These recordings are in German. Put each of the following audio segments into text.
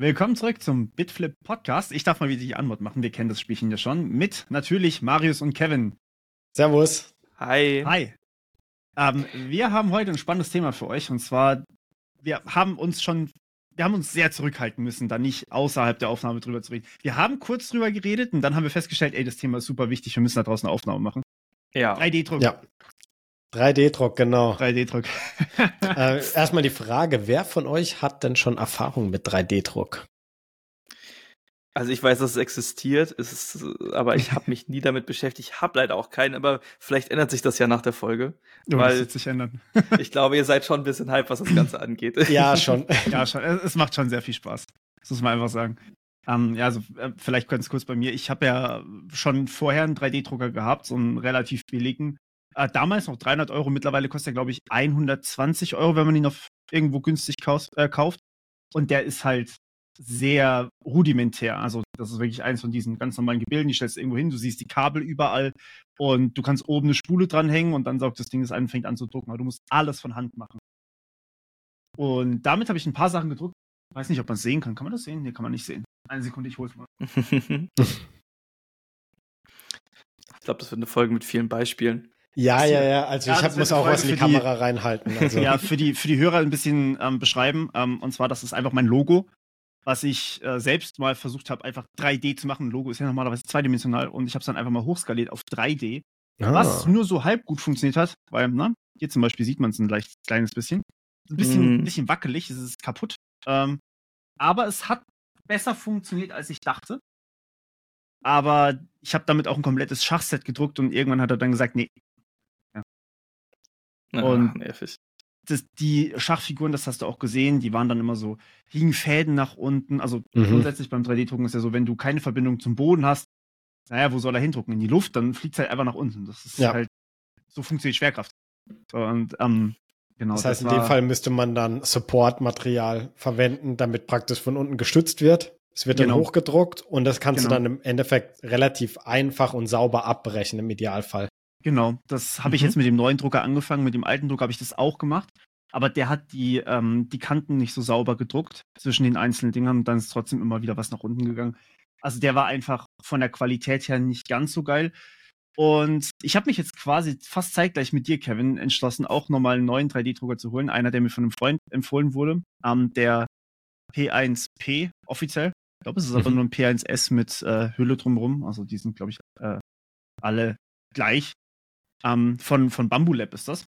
Willkommen zurück zum Bitflip Podcast. Ich darf mal wieder die Antwort machen. Wir kennen das Spielchen ja schon. Mit natürlich Marius und Kevin. Servus. Hi. Hi. Ähm, wir haben heute ein spannendes Thema für euch und zwar, wir haben uns schon, wir haben uns sehr zurückhalten müssen, da nicht außerhalb der Aufnahme drüber zu reden. Wir haben kurz drüber geredet und dann haben wir festgestellt, ey, das Thema ist super wichtig, wir müssen da draußen eine Aufnahme machen. Ja. 3D-Druck. Ja. 3D-Druck, genau. 3D-Druck. äh, erstmal die Frage, wer von euch hat denn schon Erfahrung mit 3D-Druck? Also ich weiß, dass es existiert, es ist, aber ich habe mich nie damit beschäftigt. Ich habe leider auch keinen, aber vielleicht ändert sich das ja nach der Folge. Oh, weil das wird sich ändern. ich glaube, ihr seid schon ein bisschen hype, was das Ganze angeht. Ja, schon. ja, schon. Es macht schon sehr viel Spaß. Das muss man einfach sagen. Ähm, ja, also äh, vielleicht ganz kurz bei mir. Ich habe ja schon vorher einen 3D-Drucker gehabt, so einen relativ billigen. Äh, damals noch 300 Euro, mittlerweile kostet er, glaube ich, 120 Euro, wenn man ihn auf irgendwo günstig kauf, äh, kauft. Und der ist halt sehr rudimentär. Also, das ist wirklich eins von diesen ganz normalen Gebilden. Die stellst du irgendwo hin, du siehst die Kabel überall und du kannst oben eine Spule dranhängen und dann saugt das Ding ein und fängt an zu drucken. Aber du musst alles von Hand machen. Und damit habe ich ein paar Sachen gedruckt. Ich weiß nicht, ob man es sehen kann. Kann man das sehen? Nee, kann man nicht sehen. Eine Sekunde, ich hol's mal. ich glaube, das wird eine Folge mit vielen Beispielen. Ja, ja, ja. Also ja, ich hab, muss auch was in die, die Kamera reinhalten. Also. ja, für die, für die Hörer ein bisschen ähm, beschreiben. Ähm, und zwar, das ist einfach mein Logo, was ich äh, selbst mal versucht habe, einfach 3D zu machen. Ein Logo ist ja normalerweise zweidimensional und ich habe es dann einfach mal hochskaliert auf 3D. Ah. Was nur so halb gut funktioniert hat, weil, na, hier zum Beispiel sieht man es ein leicht kleines bisschen. Ein bisschen, mm. bisschen wackelig, es ist kaputt. Ähm, aber es hat besser funktioniert, als ich dachte. Aber ich habe damit auch ein komplettes Schachset gedruckt und irgendwann hat er dann gesagt, nee, und nervig. Das, die Schachfiguren, das hast du auch gesehen, die waren dann immer so, hingen Fäden nach unten. Also mhm. grundsätzlich beim 3D-Drucken ist ja so, wenn du keine Verbindung zum Boden hast, naja, wo soll er hindrucken? In die Luft, dann fliegt es halt einfach nach unten. Das ist ja. halt, so funktioniert Schwerkraft. Und ähm, genau. Das heißt, das in dem Fall müsste man dann Support-Material verwenden, damit praktisch von unten gestützt wird. Es wird genau. dann hochgedruckt und das kannst genau. du dann im Endeffekt relativ einfach und sauber abbrechen im Idealfall. Genau, das habe mhm. ich jetzt mit dem neuen Drucker angefangen. Mit dem alten Drucker habe ich das auch gemacht. Aber der hat die, ähm, die Kanten nicht so sauber gedruckt zwischen den einzelnen Dingern und dann ist trotzdem immer wieder was nach unten gegangen. Also der war einfach von der Qualität her nicht ganz so geil. Und ich habe mich jetzt quasi fast zeitgleich mit dir, Kevin, entschlossen, auch nochmal einen neuen 3D-Drucker zu holen. Einer, der mir von einem Freund empfohlen wurde. Ähm, der P1P offiziell. Ich glaube, es ist aber mhm. nur ein P1S mit äh, Hülle drumherum. Also die sind, glaube ich, äh, alle gleich. Ähm, von, von Bamboo Lab ist das.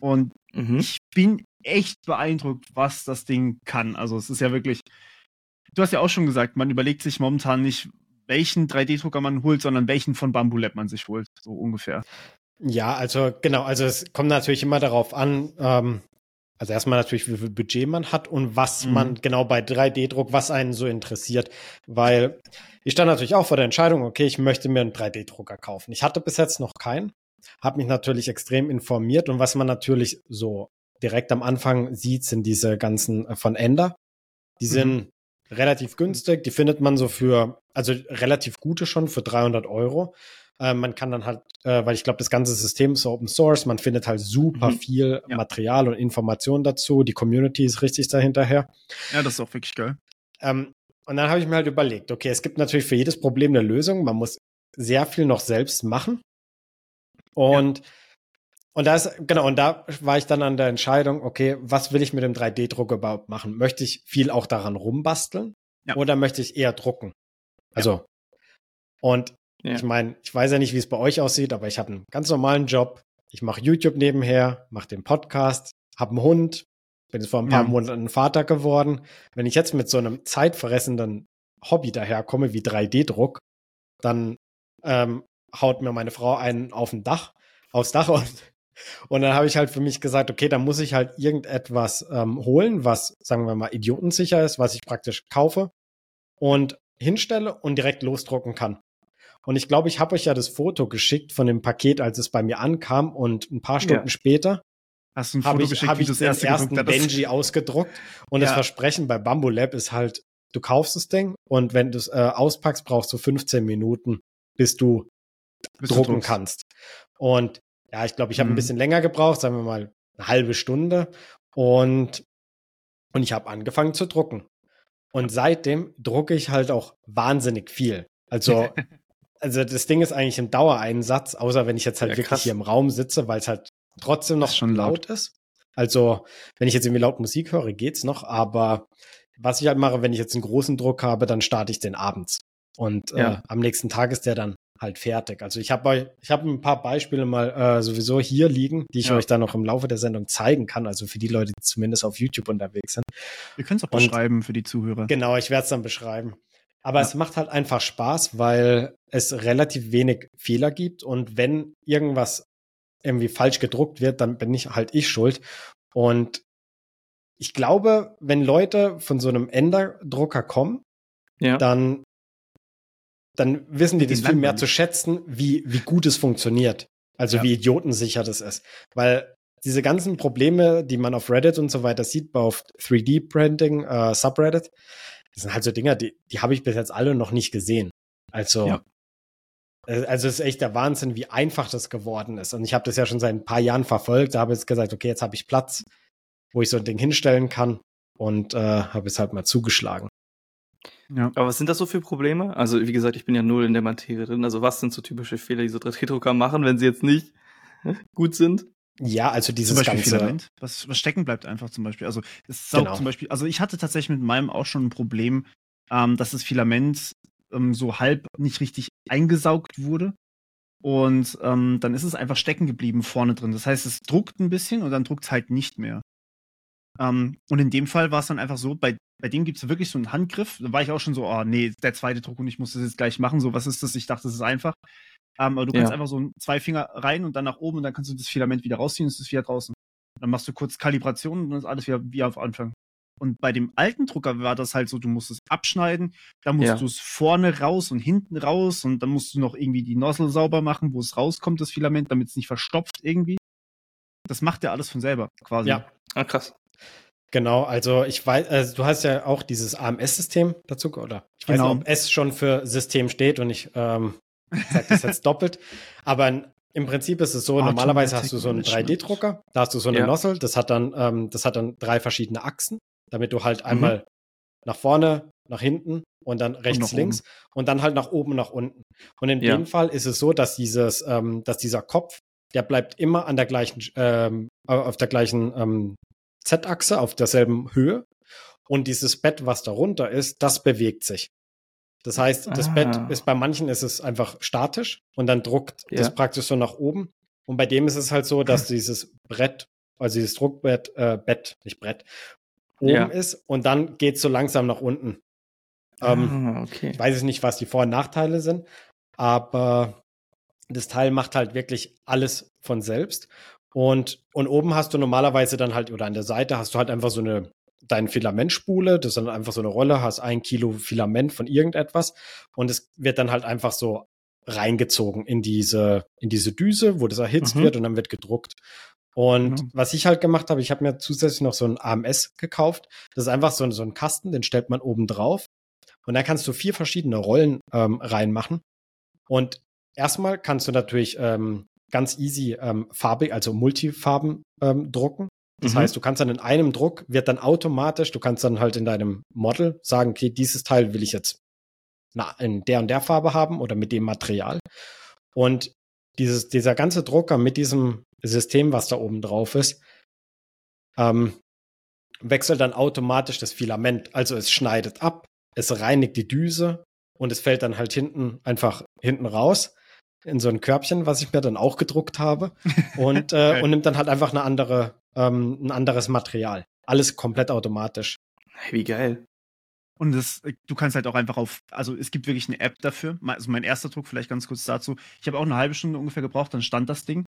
Und mhm. ich bin echt beeindruckt, was das Ding kann. Also es ist ja wirklich, du hast ja auch schon gesagt, man überlegt sich momentan nicht, welchen 3D-Drucker man holt, sondern welchen von Bamboo Lab man sich holt, so ungefähr. Ja, also genau, also es kommt natürlich immer darauf an, ähm, also erstmal natürlich, wie viel Budget man hat und was mhm. man genau bei 3D-Druck, was einen so interessiert. Weil ich stand natürlich auch vor der Entscheidung, okay, ich möchte mir einen 3D-Drucker kaufen. Ich hatte bis jetzt noch keinen habe mich natürlich extrem informiert und was man natürlich so direkt am Anfang sieht, sind diese ganzen äh, von Ender. Die sind mhm. relativ günstig, die findet man so für, also relativ gute schon für 300 Euro. Äh, man kann dann halt, äh, weil ich glaube, das ganze System ist Open Source, man findet halt super mhm. viel ja. Material und Informationen dazu. Die Community ist richtig dahinterher. Ja, das ist auch wirklich geil. Ähm, und dann habe ich mir halt überlegt, okay, es gibt natürlich für jedes Problem eine Lösung. Man muss sehr viel noch selbst machen. Und, ja. und da ist, genau, und da war ich dann an der Entscheidung, okay, was will ich mit dem 3D-Drucker überhaupt machen? Möchte ich viel auch daran rumbasteln? Ja. Oder möchte ich eher drucken? Also, ja. und ich meine, ich weiß ja nicht, wie es bei euch aussieht, aber ich habe einen ganz normalen Job. Ich mache YouTube nebenher, mache den Podcast, habe einen Hund, bin jetzt vor ein paar Monaten Vater geworden. Wenn ich jetzt mit so einem zeitfressenden Hobby daherkomme wie 3D-Druck, dann ähm, haut mir meine Frau einen auf dem Dach, aufs Dach und, und dann habe ich halt für mich gesagt, okay, dann muss ich halt irgendetwas ähm, holen, was, sagen wir mal, idiotensicher ist, was ich praktisch kaufe und hinstelle und direkt losdrucken kann. Und ich glaube, ich habe euch ja das Foto geschickt von dem Paket, als es bei mir ankam und ein paar Stunden ja. später Hast du ein Foto ich, geschickt, wie ich den ersten Benji ausgedruckt und ja. das Versprechen bei Bamboo Lab ist halt, du kaufst das Ding und wenn du es äh, auspackst, brauchst du 15 Minuten, bis du drucken kannst. Und ja, ich glaube, ich habe mhm. ein bisschen länger gebraucht, sagen wir mal eine halbe Stunde. Und, und ich habe angefangen zu drucken. Und seitdem drucke ich halt auch wahnsinnig viel. Also, also das Ding ist eigentlich im Dauereinsatz, außer wenn ich jetzt halt Ja, wirklich krass. hier im Raum sitze, weil es halt trotzdem noch ist schon laut. ist. Also, wenn ich jetzt irgendwie laut Musik höre, geht's noch, aber was ich halt mache, wenn ich jetzt einen großen Druck habe, dann starte ich den abends. Und Ja. äh, am nächsten Tag ist der dann halt fertig. Also ich habe ich habe ein paar Beispiele mal äh, sowieso hier liegen, die ich Ja. euch dann noch im Laufe der Sendung zeigen kann. Also für die Leute, die zumindest auf YouTube unterwegs sind. Wir können es auch Und- beschreiben für die Zuhörer. Genau, ich werde es dann beschreiben. Aber Ja. es macht halt einfach Spaß, weil es relativ wenig Fehler gibt und wenn irgendwas irgendwie falsch gedruckt wird, dann bin ich halt ich schuld. Und ich glaube, wenn Leute von so einem Enderdrucker kommen, Ja. dann, dann wissen die das viel mehr zu schätzen, wie, wie gut es funktioniert. Also Ja. wie idiotensicher das ist. Weil diese ganzen Probleme, die man auf Reddit und so weiter sieht, auf 3D-Branding, äh, Subreddit, das sind halt so Dinger, die, die habe ich bis jetzt alle noch nicht gesehen. Also, Ja. äh, also es ist echt der Wahnsinn, wie einfach das geworden ist. Und ich habe das ja schon seit ein paar Jahren verfolgt. Da habe ich jetzt gesagt, okay, jetzt habe ich Platz, wo ich so ein Ding hinstellen kann und äh, habe es halt mal zugeschlagen. Ja. Aber was sind das so für Probleme? Also, wie gesagt, ich bin ja null in der Materie drin. Also, was sind so typische Fehler, die so 3D-Drucker machen, wenn sie jetzt nicht gut sind? Ja, also Zum dieses Beispiel ganze. Filament, was, was stecken bleibt einfach zum Beispiel. Also es saugt Genau. zum Beispiel, also ich hatte tatsächlich mit meinem auch schon ein Problem, ähm, dass das Filament ähm, so halb nicht richtig eingesaugt wurde. Und ähm, dann ist es einfach stecken geblieben vorne drin. Das heißt, es druckt ein bisschen und dann druckt es halt nicht mehr. Ähm, und in dem Fall war es dann einfach so, bei, bei dem gibt es wirklich so einen Handgriff. Da war ich auch schon so, oh nee, der zweite Druck und ich muss das jetzt gleich machen. So, was ist das? Ich dachte, das ist einfach. Ähm, aber du kannst Ja. einfach so zwei Finger rein und dann nach oben und dann kannst du das Filament wieder rausziehen und es ist wieder draußen. Dann machst du kurz Kalibration und dann ist alles wieder wie auf Anfang. Und bei dem alten Drucker war das halt so, du musst es abschneiden, dann musst Ja. du es vorne raus und hinten raus und dann musst du noch irgendwie die Nozzle sauber machen, wo es rauskommt, das Filament, damit es nicht verstopft irgendwie. Das macht ja alles von selber quasi. Ja, Ah, krass. Genau. Also ich weiß, also du hast ja auch dieses AMS-System dazu, oder? Ich weiß Genau. nicht, ob S schon für System steht und ich ähm, sage das jetzt doppelt. Aber im Prinzip ist es so, normalerweise hast du so einen Automatic 3D-Drucker, da hast du so eine Ja. Nozzle, das hat dann, ähm, das hat dann drei verschiedene Achsen, damit du halt Mhm. einmal nach vorne, nach hinten und dann rechts, oben. links und dann halt nach oben, nach unten. Und in Ja. dem Fall ist es so, dass dieses, ähm, dass dieser Kopf, der bleibt immer an der gleichen, ähm, auf der gleichen ähm, Z-Achse, auf derselben Höhe. Und dieses Bett, was darunter ist, das bewegt sich. Das heißt, das Ah. Bett ist bei manchen ist es einfach statisch und dann druckt Ja. das praktisch so nach oben. Und bei dem ist es halt so, dass dieses Brett, also dieses Druckbett, äh, Bett, nicht Brett, oben Ja. ist und dann geht so langsam nach unten. Ähm, ah, okay. ich weiß jetzt nicht, was die Vor- und Nachteile sind, aber das Teil macht halt wirklich alles von selbst. Und, und oben hast du normalerweise dann halt, oder an der Seite hast du halt einfach so eine, deine Filamentspule, das ist dann einfach so eine Rolle, hast ein Kilo Filament von irgendetwas und es wird dann halt einfach so reingezogen in diese, in diese Düse, wo das erhitzt Mhm. wird und dann wird gedruckt. Und Genau. was ich halt gemacht habe, ich habe mir zusätzlich noch so ein AMS gekauft. Das ist einfach so, ein- so ein Kasten, den stellt man oben drauf. Und da kannst du vier verschiedene Rollen ähm, reinmachen. Und erstmal kannst du natürlich ähm, ganz easy ähm, farbig, also Multifarben ähm, drucken. Das Mhm. heißt, du kannst dann in einem Druck, wird dann automatisch, du kannst dann halt in deinem Model sagen, okay, dieses Teil will ich jetzt na, in der und der Farbe haben oder mit dem Material. Und dieses, dieser ganze Drucker mit diesem System, was da oben drauf ist, ähm, wechselt dann automatisch das Filament. Also es schneidet ab, es reinigt die Düse und es fällt dann halt hinten einfach hinten raus in so ein Körbchen, was ich mir dann auch gedruckt habe und, äh, und nimmt dann halt einfach eine andere, ähm, ein anderes Material. Alles komplett automatisch. Hey, wie geil. Und das, du kannst halt auch einfach auf, also es gibt wirklich eine App dafür. Also mein erster Druck, vielleicht ganz kurz dazu. Ich habe auch eine halbe Stunde ungefähr gebraucht, dann stand das Ding.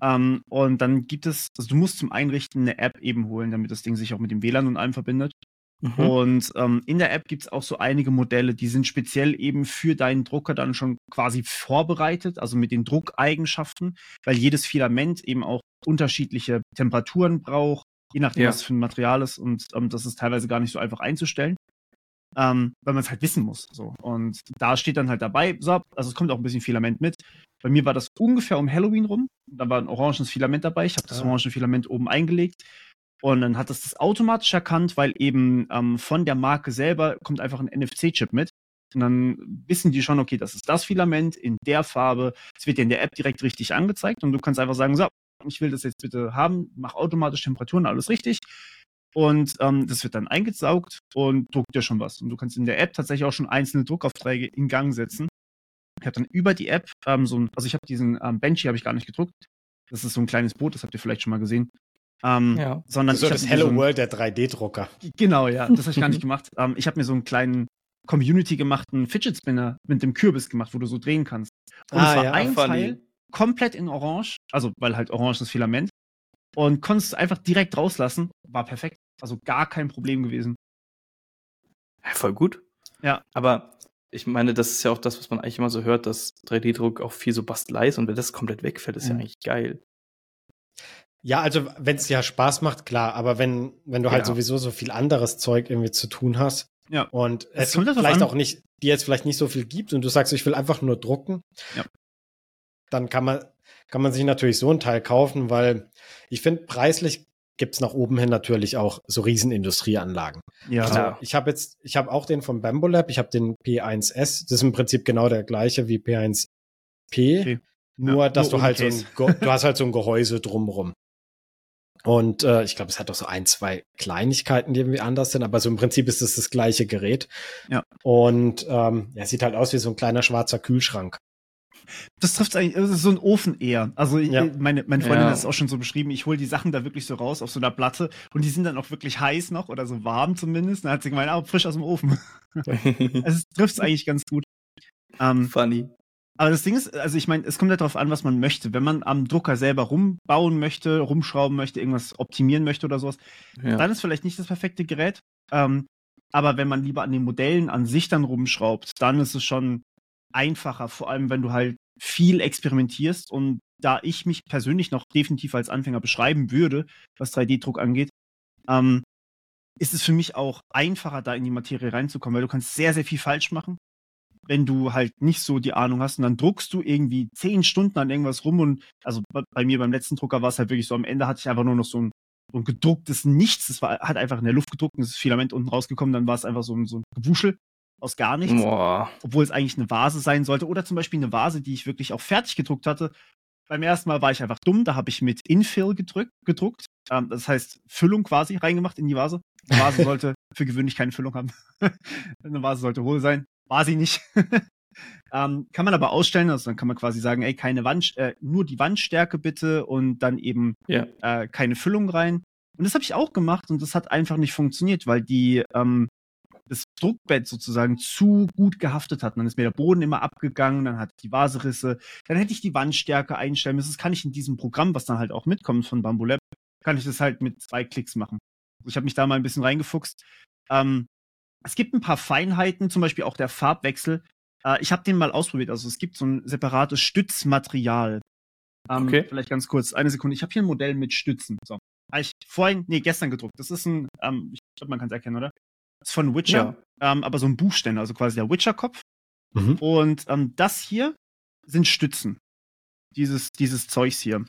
Ähm, und dann gibt es, also du musst zum Einrichten eine App eben holen, damit das Ding sich auch mit dem WLAN und allem verbindet. Mhm. Und ähm, in der App gibt es auch so einige Modelle, die sind speziell eben für deinen Drucker dann schon quasi vorbereitet, also mit den Druckeigenschaften, weil jedes Filament eben auch unterschiedliche Temperaturen braucht, je nachdem, Ja. was für ein Material ist. Und ähm, das ist teilweise gar nicht so einfach einzustellen. Ähm, weil man es halt wissen muss. So. Und da steht dann halt dabei, so, also es kommt auch ein bisschen Filament mit. Bei mir war das ungefähr um Halloween rum. Da war ein oranges Filament dabei. Ich habe das Ah. orange Filament oben eingelegt. Und dann hat es das automatisch erkannt, weil eben ähm, von der Marke selber kommt einfach ein NFC-Chip mit. Und dann wissen die schon, okay, das ist das Filament in der Farbe. Es wird dir in der App direkt richtig angezeigt und du kannst einfach sagen, so, ich will das jetzt bitte haben, mach automatisch Temperaturen, alles richtig. Und ähm, das wird dann eingesaugt und druckt dir schon was. Und du kannst in der App tatsächlich auch schon einzelne Druckaufträge in Gang setzen. Ich habe dann über die App ähm, so ein, also ich habe diesen ähm, Benchy habe ich gar nicht gedruckt. Das ist so ein kleines Boot, das habt ihr vielleicht schon mal gesehen. Ähm, ja. Sondern so das Hello so ein, World der 3D-Drucker. Genau, ja, das habe ich gar nicht gemacht. Ähm, ich habe mir so einen kleinen Community gemachten Fidget Spinner mit dem Kürbis gemacht, wo du so drehen kannst. Und ah, es war ja, ein funny. Teil komplett in Orange, also weil halt Orange das Filament. Und konntest es einfach direkt rauslassen. War perfekt. Also gar kein Problem gewesen. Ja, voll gut. Ja. Aber ich meine, das ist ja auch das, was man eigentlich immer so hört, dass 3D-Druck auch viel so Bastelei ist und wenn das komplett wegfällt, ist ja, ja eigentlich geil. Ja, also wenn es ja Spaß macht, klar, aber wenn, wenn du halt ja. halt sowieso so viel anderes Zeug irgendwie zu tun hast ja. und es vielleicht auch nicht, dir jetzt vielleicht nicht so viel gibt und du sagst, ich will einfach nur drucken, ja. dann kann man, kann man sich natürlich so ein Teil kaufen, weil ich finde, preislich gibt's nach oben hin natürlich auch so Riesenindustrieanlagen. Ja. Also ich habe jetzt, ich habe auch den vom Bambo Lab, ich habe den P1S, das ist im Prinzip genau der gleiche wie P1P, okay. nur ja, dass nur du halt so ein, du hast halt so ein Gehäuse drumrum. Und äh, ich glaube, es hat auch so ein, zwei Kleinigkeiten, die irgendwie anders sind, aber so im Prinzip ist es das gleiche Gerät. Ja. Und ähm, ja, sieht halt aus wie so ein kleiner schwarzer Kühlschrank. Das trifft eigentlich, das ist so ein Ofen eher. Also ja. meine, meine Freundin ja. hat es auch schon so beschrieben, ich hole die Sachen da wirklich so raus auf so einer Platte und die sind dann auch wirklich heiß noch oder so warm zumindest. Dann hat sie gemeint, ah, frisch aus dem Ofen. also es trifft es eigentlich ganz gut. Ähm, Funny. Aber das Ding ist, also ich meine, es kommt ja darauf an, was man möchte. Wenn man am Drucker selber rumbauen möchte, rumschrauben möchte, irgendwas optimieren möchte oder sowas, ja. dann ist vielleicht nicht das perfekte Gerät. Ähm, aber wenn man lieber an den Modellen an sich dann rumschraubt, dann ist es schon einfacher, vor allem wenn du halt viel experimentierst. Und da ich mich persönlich noch definitiv als Anfänger beschreiben würde, was 3D-Druck angeht, ähm, ist es für mich auch einfacher, da in die Materie reinzukommen, weil du kannst sehr, sehr viel falsch machen wenn du halt nicht so die Ahnung hast und dann druckst du irgendwie zehn Stunden an irgendwas rum und also bei mir beim letzten Drucker war es halt wirklich so, am Ende hatte ich einfach nur noch so ein, so ein gedrucktes Nichts. Es war hat einfach in der Luft gedruckt und das Filament unten rausgekommen, dann war es einfach so ein, so ein Gewuschel aus gar nichts. Boah. Obwohl es eigentlich eine Vase sein sollte. Oder zum Beispiel eine Vase, die ich wirklich auch fertig gedruckt hatte. Beim ersten Mal war ich einfach dumm, da habe ich mit Infill gedrückt, gedruckt. Ähm, das heißt, Füllung quasi reingemacht in die Vase. Eine Vase sollte für gewöhnlich keine Füllung haben. eine Vase sollte hohl sein. War sie nicht. ähm, kann man aber ausstellen, also dann kann man quasi sagen, ey, keine Wand, äh, nur die Wandstärke bitte und dann eben ja. äh, keine Füllung rein. Und das habe ich auch gemacht und das hat einfach nicht funktioniert, weil die ähm, das Druckbett sozusagen zu gut gehaftet hat. Und dann ist mir der Boden immer abgegangen, dann hat die Vase Risse, dann hätte ich die Wandstärke einstellen müssen. Das kann ich in diesem Programm, was dann halt auch mitkommt von Bamboo Lab, kann ich das halt mit zwei Klicks machen. Also ich habe mich da mal ein bisschen reingefuchst. Ähm, es gibt ein paar Feinheiten, zum Beispiel auch der Farbwechsel. Äh, ich habe den mal ausprobiert. Also es gibt so ein separates Stützmaterial. Ähm, okay. Vielleicht ganz kurz, eine Sekunde. Ich habe hier ein Modell mit Stützen. So. Habe ich vorhin, nee, gestern gedruckt. Das ist ein, ähm, ich glaube, man kann es erkennen, oder? Das ist von Witcher, ja. ähm, aber so ein Buchständer, also quasi der Witcher-Kopf. Mhm. Und ähm, das hier sind Stützen. Dieses, dieses Zeugs hier.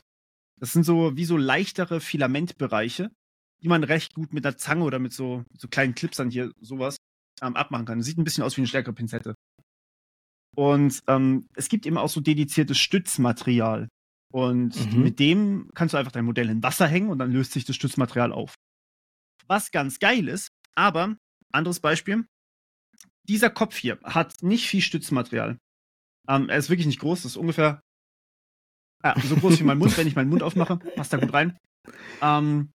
Das sind so wie so leichtere Filamentbereiche, die man recht gut mit einer Zange oder mit so, mit so kleinen Clips dann hier sowas ähm, abmachen kann. Sieht ein bisschen aus wie eine stärkere Pinzette. Und ähm, es gibt eben auch so dediziertes Stützmaterial. Und mhm. mit dem kannst du einfach dein Modell in Wasser hängen und dann löst sich das Stützmaterial auf. Was ganz geil ist, aber, anderes Beispiel, dieser Kopf hier hat nicht viel Stützmaterial. Ähm, er ist wirklich nicht groß, das ist ungefähr ja, so groß wie mein Mund, wenn ich meinen Mund aufmache, passt da gut rein. Ähm,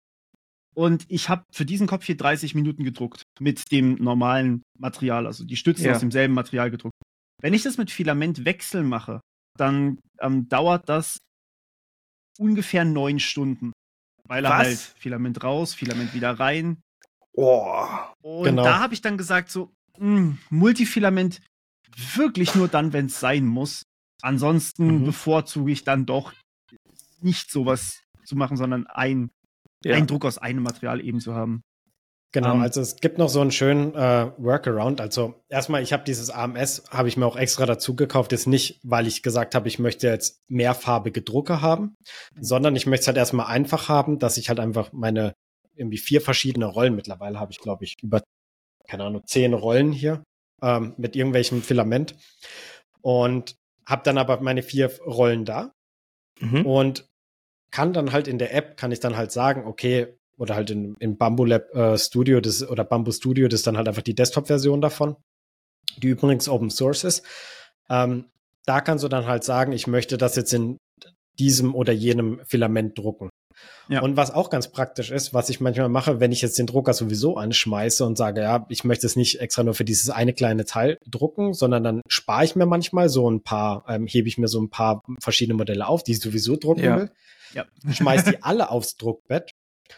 und ich habe für diesen Kopf hier 30 Minuten gedruckt mit dem normalen Material, also die Stützen ja. aus demselben Material gedruckt. Wenn ich das mit Filamentwechsel mache, dann ähm, dauert das ungefähr neun Stunden. Weil er Was? halt Filament raus, Filament wieder rein. Oh, und genau. da habe ich dann gesagt, so, mh, hm, Multifilament wirklich nur dann, wenn es sein muss. Ansonsten mhm. bevorzuge ich dann doch nicht sowas zu machen, sondern ein ja. einen Druck aus einem Material eben zu haben. Genau, um, ähm, also es gibt noch so einen schönen äh, Workaround. Also erstmal, ich habe dieses AMS, habe ich mir auch extra dazu gekauft, jetzt nicht, weil ich gesagt habe, ich möchte jetzt mehrfarbige Drucker haben, sondern ich möchte es halt erstmal einfach haben, dass ich halt einfach meine irgendwie vier verschiedene Rollen. Mittlerweile habe ich, glaube ich, über, keine Ahnung, zehn Rollen hier ähm, mit irgendwelchem Filament. Und habe dann aber meine vier Rollen da. Mhm. Und kann dann halt in der App, kann ich dann halt sagen, okay, oder halt in, in Bamboo Lab äh, Studio das, oder Bamboo Studio, das ist dann halt einfach die Desktop-Version davon, die übrigens Open Source ist. Ähm, da kannst du dann halt sagen, ich möchte das jetzt in diesem oder jenem Filament drucken. Ja. Und was auch ganz praktisch ist, was ich manchmal mache, wenn ich jetzt den Drucker sowieso anschmeiße und sage, ja, ich möchte es nicht extra nur für dieses eine kleine Teil drucken, sondern dann spare ich mir manchmal so ein paar, ähm, hebe ich mir so ein paar verschiedene Modelle auf, die ich sowieso drucken ja. will. Ja. Schmeiß die alle aufs Druckbett.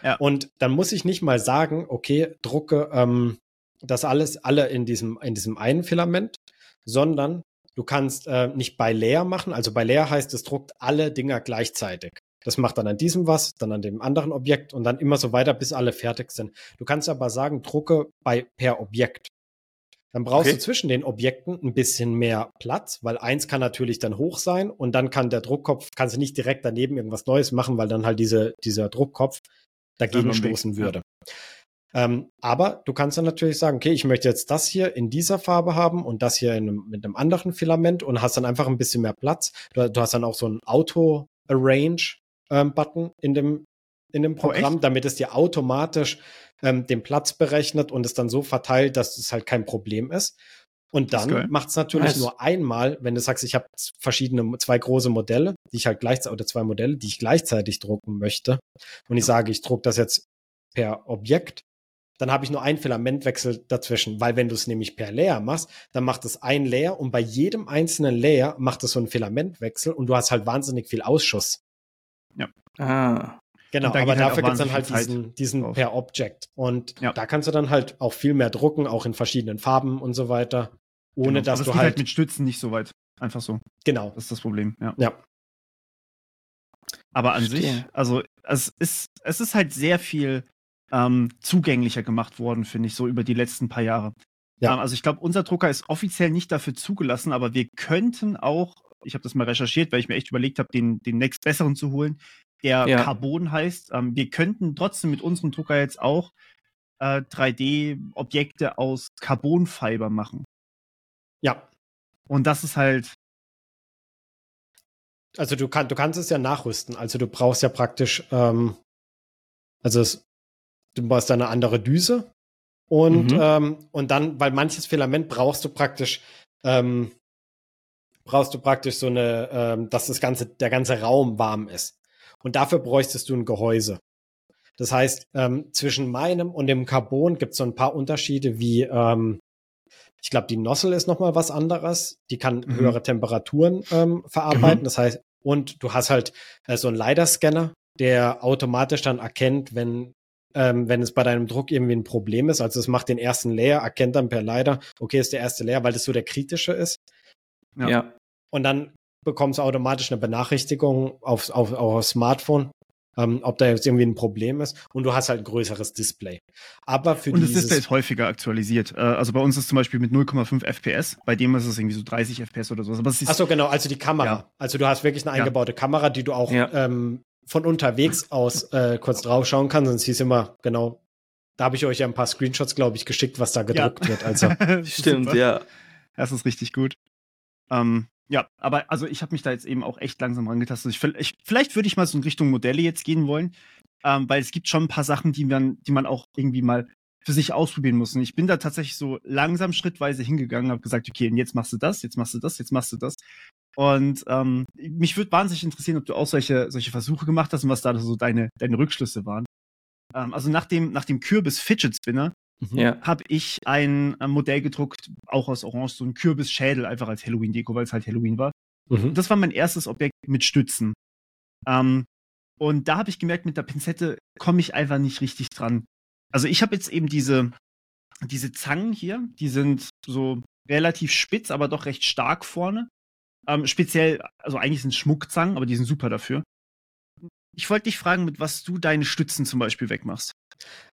Ja. Und dann muss ich nicht mal sagen, okay, drucke ähm, das alles alle in diesem, in diesem einen Filament, sondern du kannst äh, nicht bei leer machen. Also bei leer heißt, es druckt alle Dinger gleichzeitig. Das macht dann an diesem was, dann an dem anderen Objekt und dann immer so weiter, bis alle fertig sind. Du kannst aber sagen, drucke bei per Objekt. Dann brauchst okay. du zwischen den Objekten ein bisschen mehr Platz, weil eins kann natürlich dann hoch sein und dann kann der Druckkopf, kannst du nicht direkt daneben irgendwas Neues machen, weil dann halt diese, dieser Druckkopf dagegen stoßen würde. Ja. Ähm, aber du kannst dann natürlich sagen, okay, ich möchte jetzt das hier in dieser Farbe haben und das hier einem, mit einem anderen Filament und hast dann einfach ein bisschen mehr Platz. Du, du hast dann auch so ein Auto-Arrange ähm, Button in dem, in dem oh, Programm, oh, damit es dir automatisch ähm, den Platz berechnet und es dann so verteilt, dass es halt kein Problem ist. Und dann macht es natürlich nice. nur einmal, wenn du sagst, ich habe verschiedene, zwei große Modelle, die ich halt gleichzeitig, oder zwei Modelle, die ich gleichzeitig drucken möchte. Und ich sage, ich druck das jetzt per Objekt, dann habe ich nur einen Filamentwechsel dazwischen, weil wenn du es nämlich per Layer machst, dann macht es ein Layer und bei jedem einzelnen Layer macht es so einen Filamentwechsel und du hast halt wahnsinnig viel Ausschuss. Ja. Ah. Genau, aber halt dafür gibt es dann halt diesen, diesen per Object. Und ja. da kannst du dann halt auch viel mehr drucken, auch in verschiedenen Farben und so weiter. Ohne genau. dass aber du halt, halt mit Stützen nicht so weit. Einfach so. Genau. Das ist das Problem, ja. Ja. Aber an Verstehe. sich, also es ist, es ist halt sehr viel ähm, zugänglicher gemacht worden, finde ich, so über die letzten paar Jahre. Ja. Ähm, also ich glaube, unser Drucker ist offiziell nicht dafür zugelassen, aber wir könnten auch ich habe das mal recherchiert, weil ich mir echt überlegt habe, den, den nächst besseren zu holen, der ja. Carbon heißt. Ähm, wir könnten trotzdem mit unserem Drucker jetzt auch äh, 3D-Objekte aus Carbonfiber machen. Ja. Und das ist halt. Also du, kann, du kannst es ja nachrüsten. Also du brauchst ja praktisch, ähm, also es, du brauchst eine andere Düse und, mhm. ähm, und dann, weil manches Filament brauchst du praktisch ähm, brauchst du praktisch so eine, ähm, dass das ganze, der ganze Raum warm ist. Und dafür bräuchtest du ein Gehäuse. Das heißt, ähm, zwischen meinem und dem Carbon gibt es so ein paar Unterschiede, wie ähm, ich glaube, die Nozzle ist nochmal was anderes. Die kann mhm. höhere Temperaturen ähm, verarbeiten. Mhm. Das heißt, und du hast halt äh, so einen LiDAR-Scanner, der automatisch dann erkennt, wenn ähm, wenn es bei deinem Druck irgendwie ein Problem ist. Also es macht den ersten Layer, erkennt dann per LiDAR, okay, ist der erste Layer, weil das so der kritische ist. Ja. ja. Und dann bekommst du automatisch eine Benachrichtigung auf, auf, auf Smartphone, ähm, ob da jetzt irgendwie ein Problem ist. Und du hast halt ein größeres Display. Aber für Und das Display ist häufiger aktualisiert. Äh, also bei uns ist zum Beispiel mit 0,5 FPS, bei dem ist es irgendwie so 30 FPS oder so. Aber Ach so, genau, also die Kamera. Ja. Also du hast wirklich eine eingebaute ja. Kamera, die du auch ja. ähm, von unterwegs aus äh, kurz drauf schauen kannst. Sonst hieß immer, genau, da habe ich euch ja ein paar Screenshots, glaube ich, geschickt, was da gedruckt wird. Also. Stimmt, ja. Das ist richtig gut. Ähm, ja, aber also ich habe mich da jetzt eben auch echt langsam rangetastet. Ich, ich, vielleicht würde ich mal so in Richtung Modelle jetzt gehen wollen, ähm, weil es gibt schon ein paar Sachen, die man, die man auch irgendwie mal für sich ausprobieren muss. Und ich bin da tatsächlich so langsam schrittweise hingegangen, habe gesagt, okay, und jetzt machst du das, jetzt machst du das, jetzt machst du das. Und ähm, mich würde wahnsinnig interessieren, ob du auch solche, solche Versuche gemacht hast und was da so deine, deine Rückschlüsse waren. Ähm, also nach dem, nach dem Kürbis Fidget Spinner Mhm. ja. habe ich ein, ein, Modell gedruckt, auch aus Orange, so ein Kürbisschädel, einfach als Halloween-Deko, weil es halt Halloween war. Mhm. Das war mein erstes Objekt mit Stützen. Ähm, und da habe ich gemerkt, mit der Pinzette komme ich einfach nicht richtig dran. Also ich habe jetzt eben diese, diese Zangen hier, die sind so relativ spitz, aber doch recht stark vorne. Ähm, speziell, also eigentlich sind es Schmuckzangen, aber die sind super dafür. Ich wollte dich fragen, mit was du deine Stützen zum Beispiel wegmachst.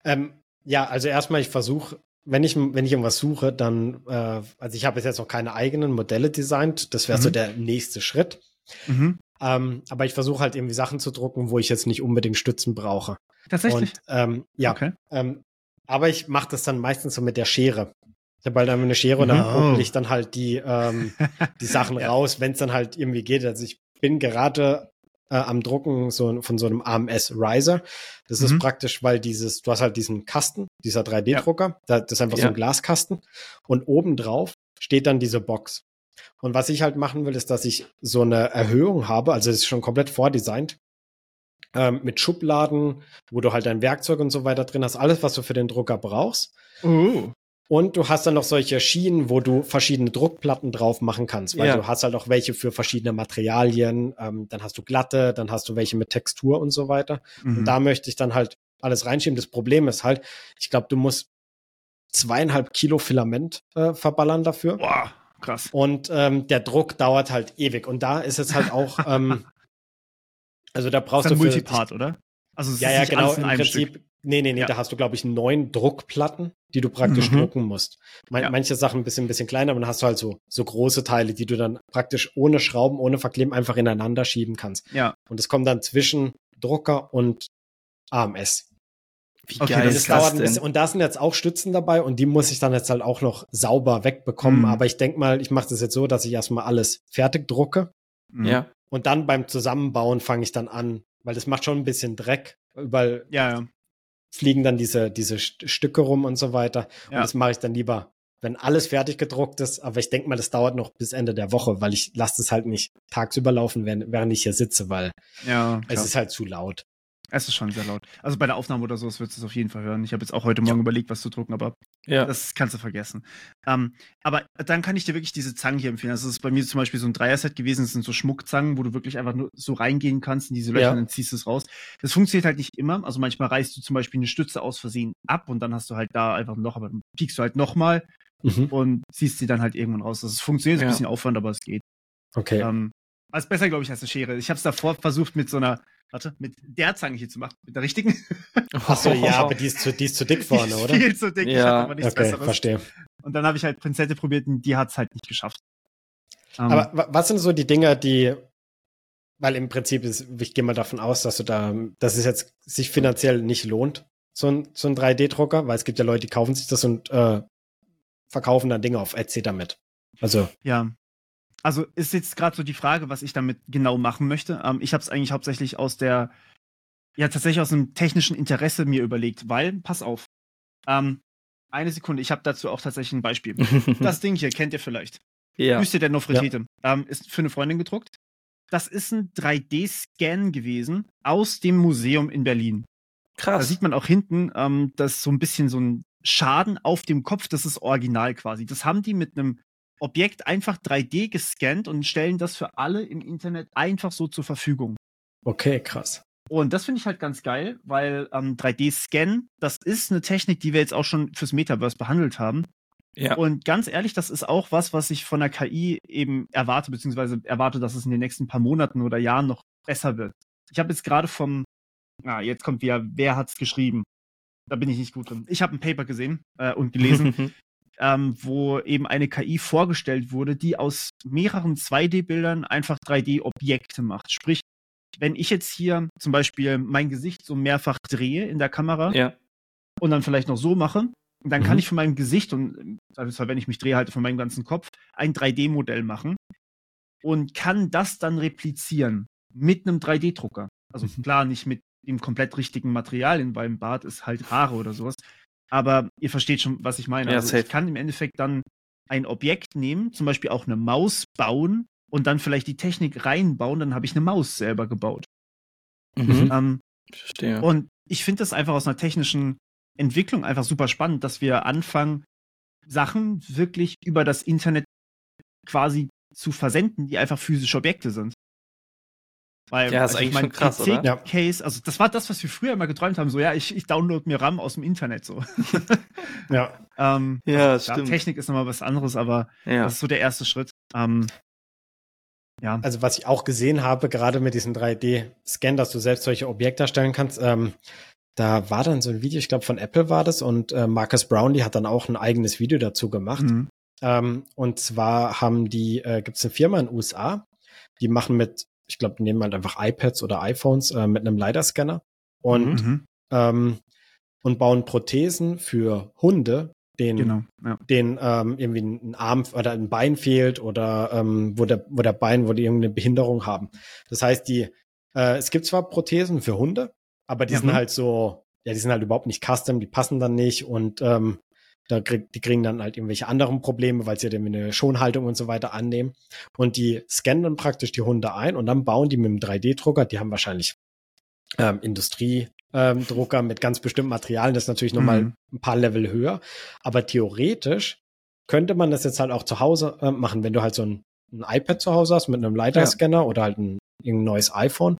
Ähm, ja, also erstmal, ich versuche, wenn ich, wenn ich irgendwas suche, dann, äh, also ich habe bis jetzt noch keine eigenen Modelle designt. Das wäre mhm. so der nächste Schritt. Mhm. Ähm, aber ich versuche halt irgendwie Sachen zu drucken, wo ich jetzt nicht unbedingt Stützen brauche. Tatsächlich? Und, ähm, ja. Okay. Ähm, aber ich mache das dann meistens so mit der Schere. Ich habe halt eine Schere und dann oh. ich dann halt die, ähm, die Sachen ja. raus, wenn es dann halt irgendwie geht. Also ich bin gerade äh, am Drucken so, von so einem AMS Riser. Das mhm. ist praktisch, weil dieses, du hast halt diesen Kasten, dieser 3D-Drucker, ja. das ist einfach ja. so ein Glaskasten und obendrauf steht dann diese Box. Und was ich halt machen will, ist, dass ich so eine Erhöhung habe, also es ist schon komplett vordesignt, ähm, mit Schubladen, wo du halt dein Werkzeug und so weiter drin hast, alles, was du für den Drucker brauchst. Uh. Und du hast dann noch solche Schienen, wo du verschiedene Druckplatten drauf machen kannst, weil ja. du hast halt auch welche für verschiedene Materialien. Ähm, dann hast du glatte, dann hast du welche mit Textur und so weiter. Mhm. Und da möchte ich dann halt alles reinschieben. Das Problem ist halt, ich glaube, du musst zweieinhalb Kilo Filament äh, verballern dafür. Boah, krass. Und ähm, der Druck dauert halt ewig. Und da ist es halt auch, ähm, also da brauchst das ist ein du Multipart, oder? Also ja, ja, genau. Im Prinzip, Stück. Nee, nee, nee, ja. da hast du, glaube ich, neun Druckplatten, die du praktisch mhm. drucken musst. Man, ja. Manche Sachen ein bisschen, ein bisschen kleiner, aber dann hast du halt so, so große Teile, die du dann praktisch ohne Schrauben, ohne Verkleben einfach ineinander schieben kannst. Ja. Und es kommt dann zwischen Drucker und AMS. Wie okay, geil das, das dauert ein bisschen. Und da sind jetzt auch Stützen dabei und die muss ich dann jetzt halt auch noch sauber wegbekommen. Mhm. Aber ich denke mal, ich mache das jetzt so, dass ich erstmal alles fertig drucke. Mhm. Ja. Und dann beim Zusammenbauen fange ich dann an, weil das macht schon ein bisschen Dreck, weil ja, ja fliegen dann diese, diese Stücke rum und so weiter. Ja. Und das mache ich dann lieber, wenn alles fertig gedruckt ist. Aber ich denke mal, das dauert noch bis Ende der Woche, weil ich lasse es halt nicht tagsüber laufen, während, während ich hier sitze, weil ja, es ist halt zu laut. Es ist schon sehr laut. Also bei der Aufnahme oder so wirst du es auf jeden Fall hören. Ich habe jetzt auch heute Morgen ja. überlegt, was zu drucken, aber ja. das kannst du vergessen. Ähm, aber dann kann ich dir wirklich diese Zangen hier empfehlen. Das ist bei mir zum Beispiel so ein Dreier-Set gewesen. Das sind so Schmuckzangen, wo du wirklich einfach nur so reingehen kannst in diese Löcher ja. und dann ziehst du es raus. Das funktioniert halt nicht immer. Also manchmal reißt du zum Beispiel eine Stütze aus Versehen ab und dann hast du halt da einfach ein Loch, aber dann piekst du halt nochmal mhm. und ziehst sie dann halt irgendwann raus. Das funktioniert, ist ein bisschen Aufwand, aber es geht. Okay. Ähm, also besser, glaube ich, als eine Schere. Ich habe es davor versucht mit so einer warte, mit der Zange hier zu machen, mit der richtigen. Achso, ja, aber die ist, zu, die ist zu dick vorne, oder? Viel zu dick, ja. ich hatte aber nichts okay, Besseres. verstehe. Und dann habe ich halt Prinzette probiert und die hat es halt nicht geschafft. Um, aber was sind so die Dinge, die, weil im Prinzip ist, ich gehe mal davon aus, dass du da, dass es jetzt sich finanziell nicht lohnt, so ein, so ein 3D-Drucker, weil es gibt ja Leute, die kaufen sich das und äh, verkaufen dann Dinge auf Etsy damit. Also. Ja, also ist jetzt gerade so die Frage, was ich damit genau machen möchte. Ähm, ich habe es eigentlich hauptsächlich aus der, ja tatsächlich aus einem technischen Interesse mir überlegt, weil, pass auf, ähm, eine Sekunde, ich habe dazu auch tatsächlich ein Beispiel. das Ding hier kennt ihr vielleicht. Ja. Büste der Nofretete. Ja. Ähm, ist für eine Freundin gedruckt. Das ist ein 3D-Scan gewesen aus dem Museum in Berlin. Krass. Da sieht man auch hinten, ähm, dass so ein bisschen so ein Schaden auf dem Kopf, das ist original quasi. Das haben die mit einem Objekt einfach 3D gescannt und stellen das für alle im Internet einfach so zur Verfügung. Okay, krass. Und das finde ich halt ganz geil, weil ähm, 3D-Scan, das ist eine Technik, die wir jetzt auch schon fürs Metaverse behandelt haben. Ja. Und ganz ehrlich, das ist auch was, was ich von der KI eben erwarte, beziehungsweise erwarte, dass es in den nächsten paar Monaten oder Jahren noch besser wird. Ich habe jetzt gerade vom, na, jetzt kommt wieder, wer hat's geschrieben? Da bin ich nicht gut drin. Ich habe ein Paper gesehen äh, und gelesen, ähm, wo eben eine KI vorgestellt wurde, die aus mehreren 2D-Bildern einfach 3D-Objekte macht. Sprich, wenn ich jetzt hier zum Beispiel mein Gesicht so mehrfach drehe in der Kamera ja. und dann vielleicht noch so mache, dann mhm. kann ich von meinem Gesicht und also wenn ich mich drehe, halt von meinem ganzen Kopf ein 3D-Modell machen und kann das dann replizieren mit einem 3D-Drucker. Also mhm. klar, nicht mit dem komplett richtigen Material, weil im Bart ist halt Haare oder sowas, aber ihr versteht schon, was ich meine. Ja, also ich kann im Endeffekt dann ein Objekt nehmen, zum Beispiel auch eine Maus bauen und dann vielleicht die Technik reinbauen, dann habe ich eine Maus selber gebaut. Mhm. Ähm, Verstehe. Und ich finde das einfach aus einer technischen Entwicklung einfach super spannend, dass wir anfangen, Sachen wirklich über das Internet quasi zu versenden, die einfach physische Objekte sind. Weil, ja, ist also eigentlich mein, schon krass, PC oder? Case, also das war das, was wir früher immer geträumt haben, so ja, ich, ich download mir RAM aus dem Internet so. ja. ähm, ja, also, stimmt. Technik ist nochmal was anderes, aber ja. das ist so der erste Schritt. Ähm, ja. Also was ich auch gesehen habe, gerade mit diesem 3D-Scan, dass du selbst solche Objekte erstellen kannst, ähm, da war dann so ein Video, ich glaube von Apple war das und äh, Marcus Brownlee hat dann auch ein eigenes Video dazu gemacht. Mhm. Ähm, und zwar haben die, äh, gibt es eine Firma in den USA, die machen mit ich glaube, die nehmen halt einfach iPads oder iPhones äh, mit einem LiDAR-Scanner und mhm. ähm, und bauen Prothesen für Hunde, den, genau, ja. den ähm, irgendwie ein Arm oder ein Bein fehlt oder ähm, wo der, wo der Bein, wo die irgendeine Behinderung haben. Das heißt, die, äh, es gibt zwar Prothesen für Hunde, aber die ja, sind halt so, ja, die sind halt überhaupt nicht custom, die passen dann nicht und ähm, da krieg, die kriegen dann halt irgendwelche anderen Probleme, weil sie irgendwie eine Schonhaltung und so weiter annehmen. Und die scannen dann praktisch die Hunde ein und dann bauen die mit dem 3D-Drucker, die haben wahrscheinlich ähm, Industriedrucker ähm, mit ganz bestimmten Materialien, das ist natürlich nochmal mhm. ein paar Level höher. Aber theoretisch könnte man das jetzt halt auch zu Hause äh, machen, wenn du halt so ein, ein, iPad zu Hause hast mit einem LiDAR-Scanner ja. oder halt ein, ein neues iPhone,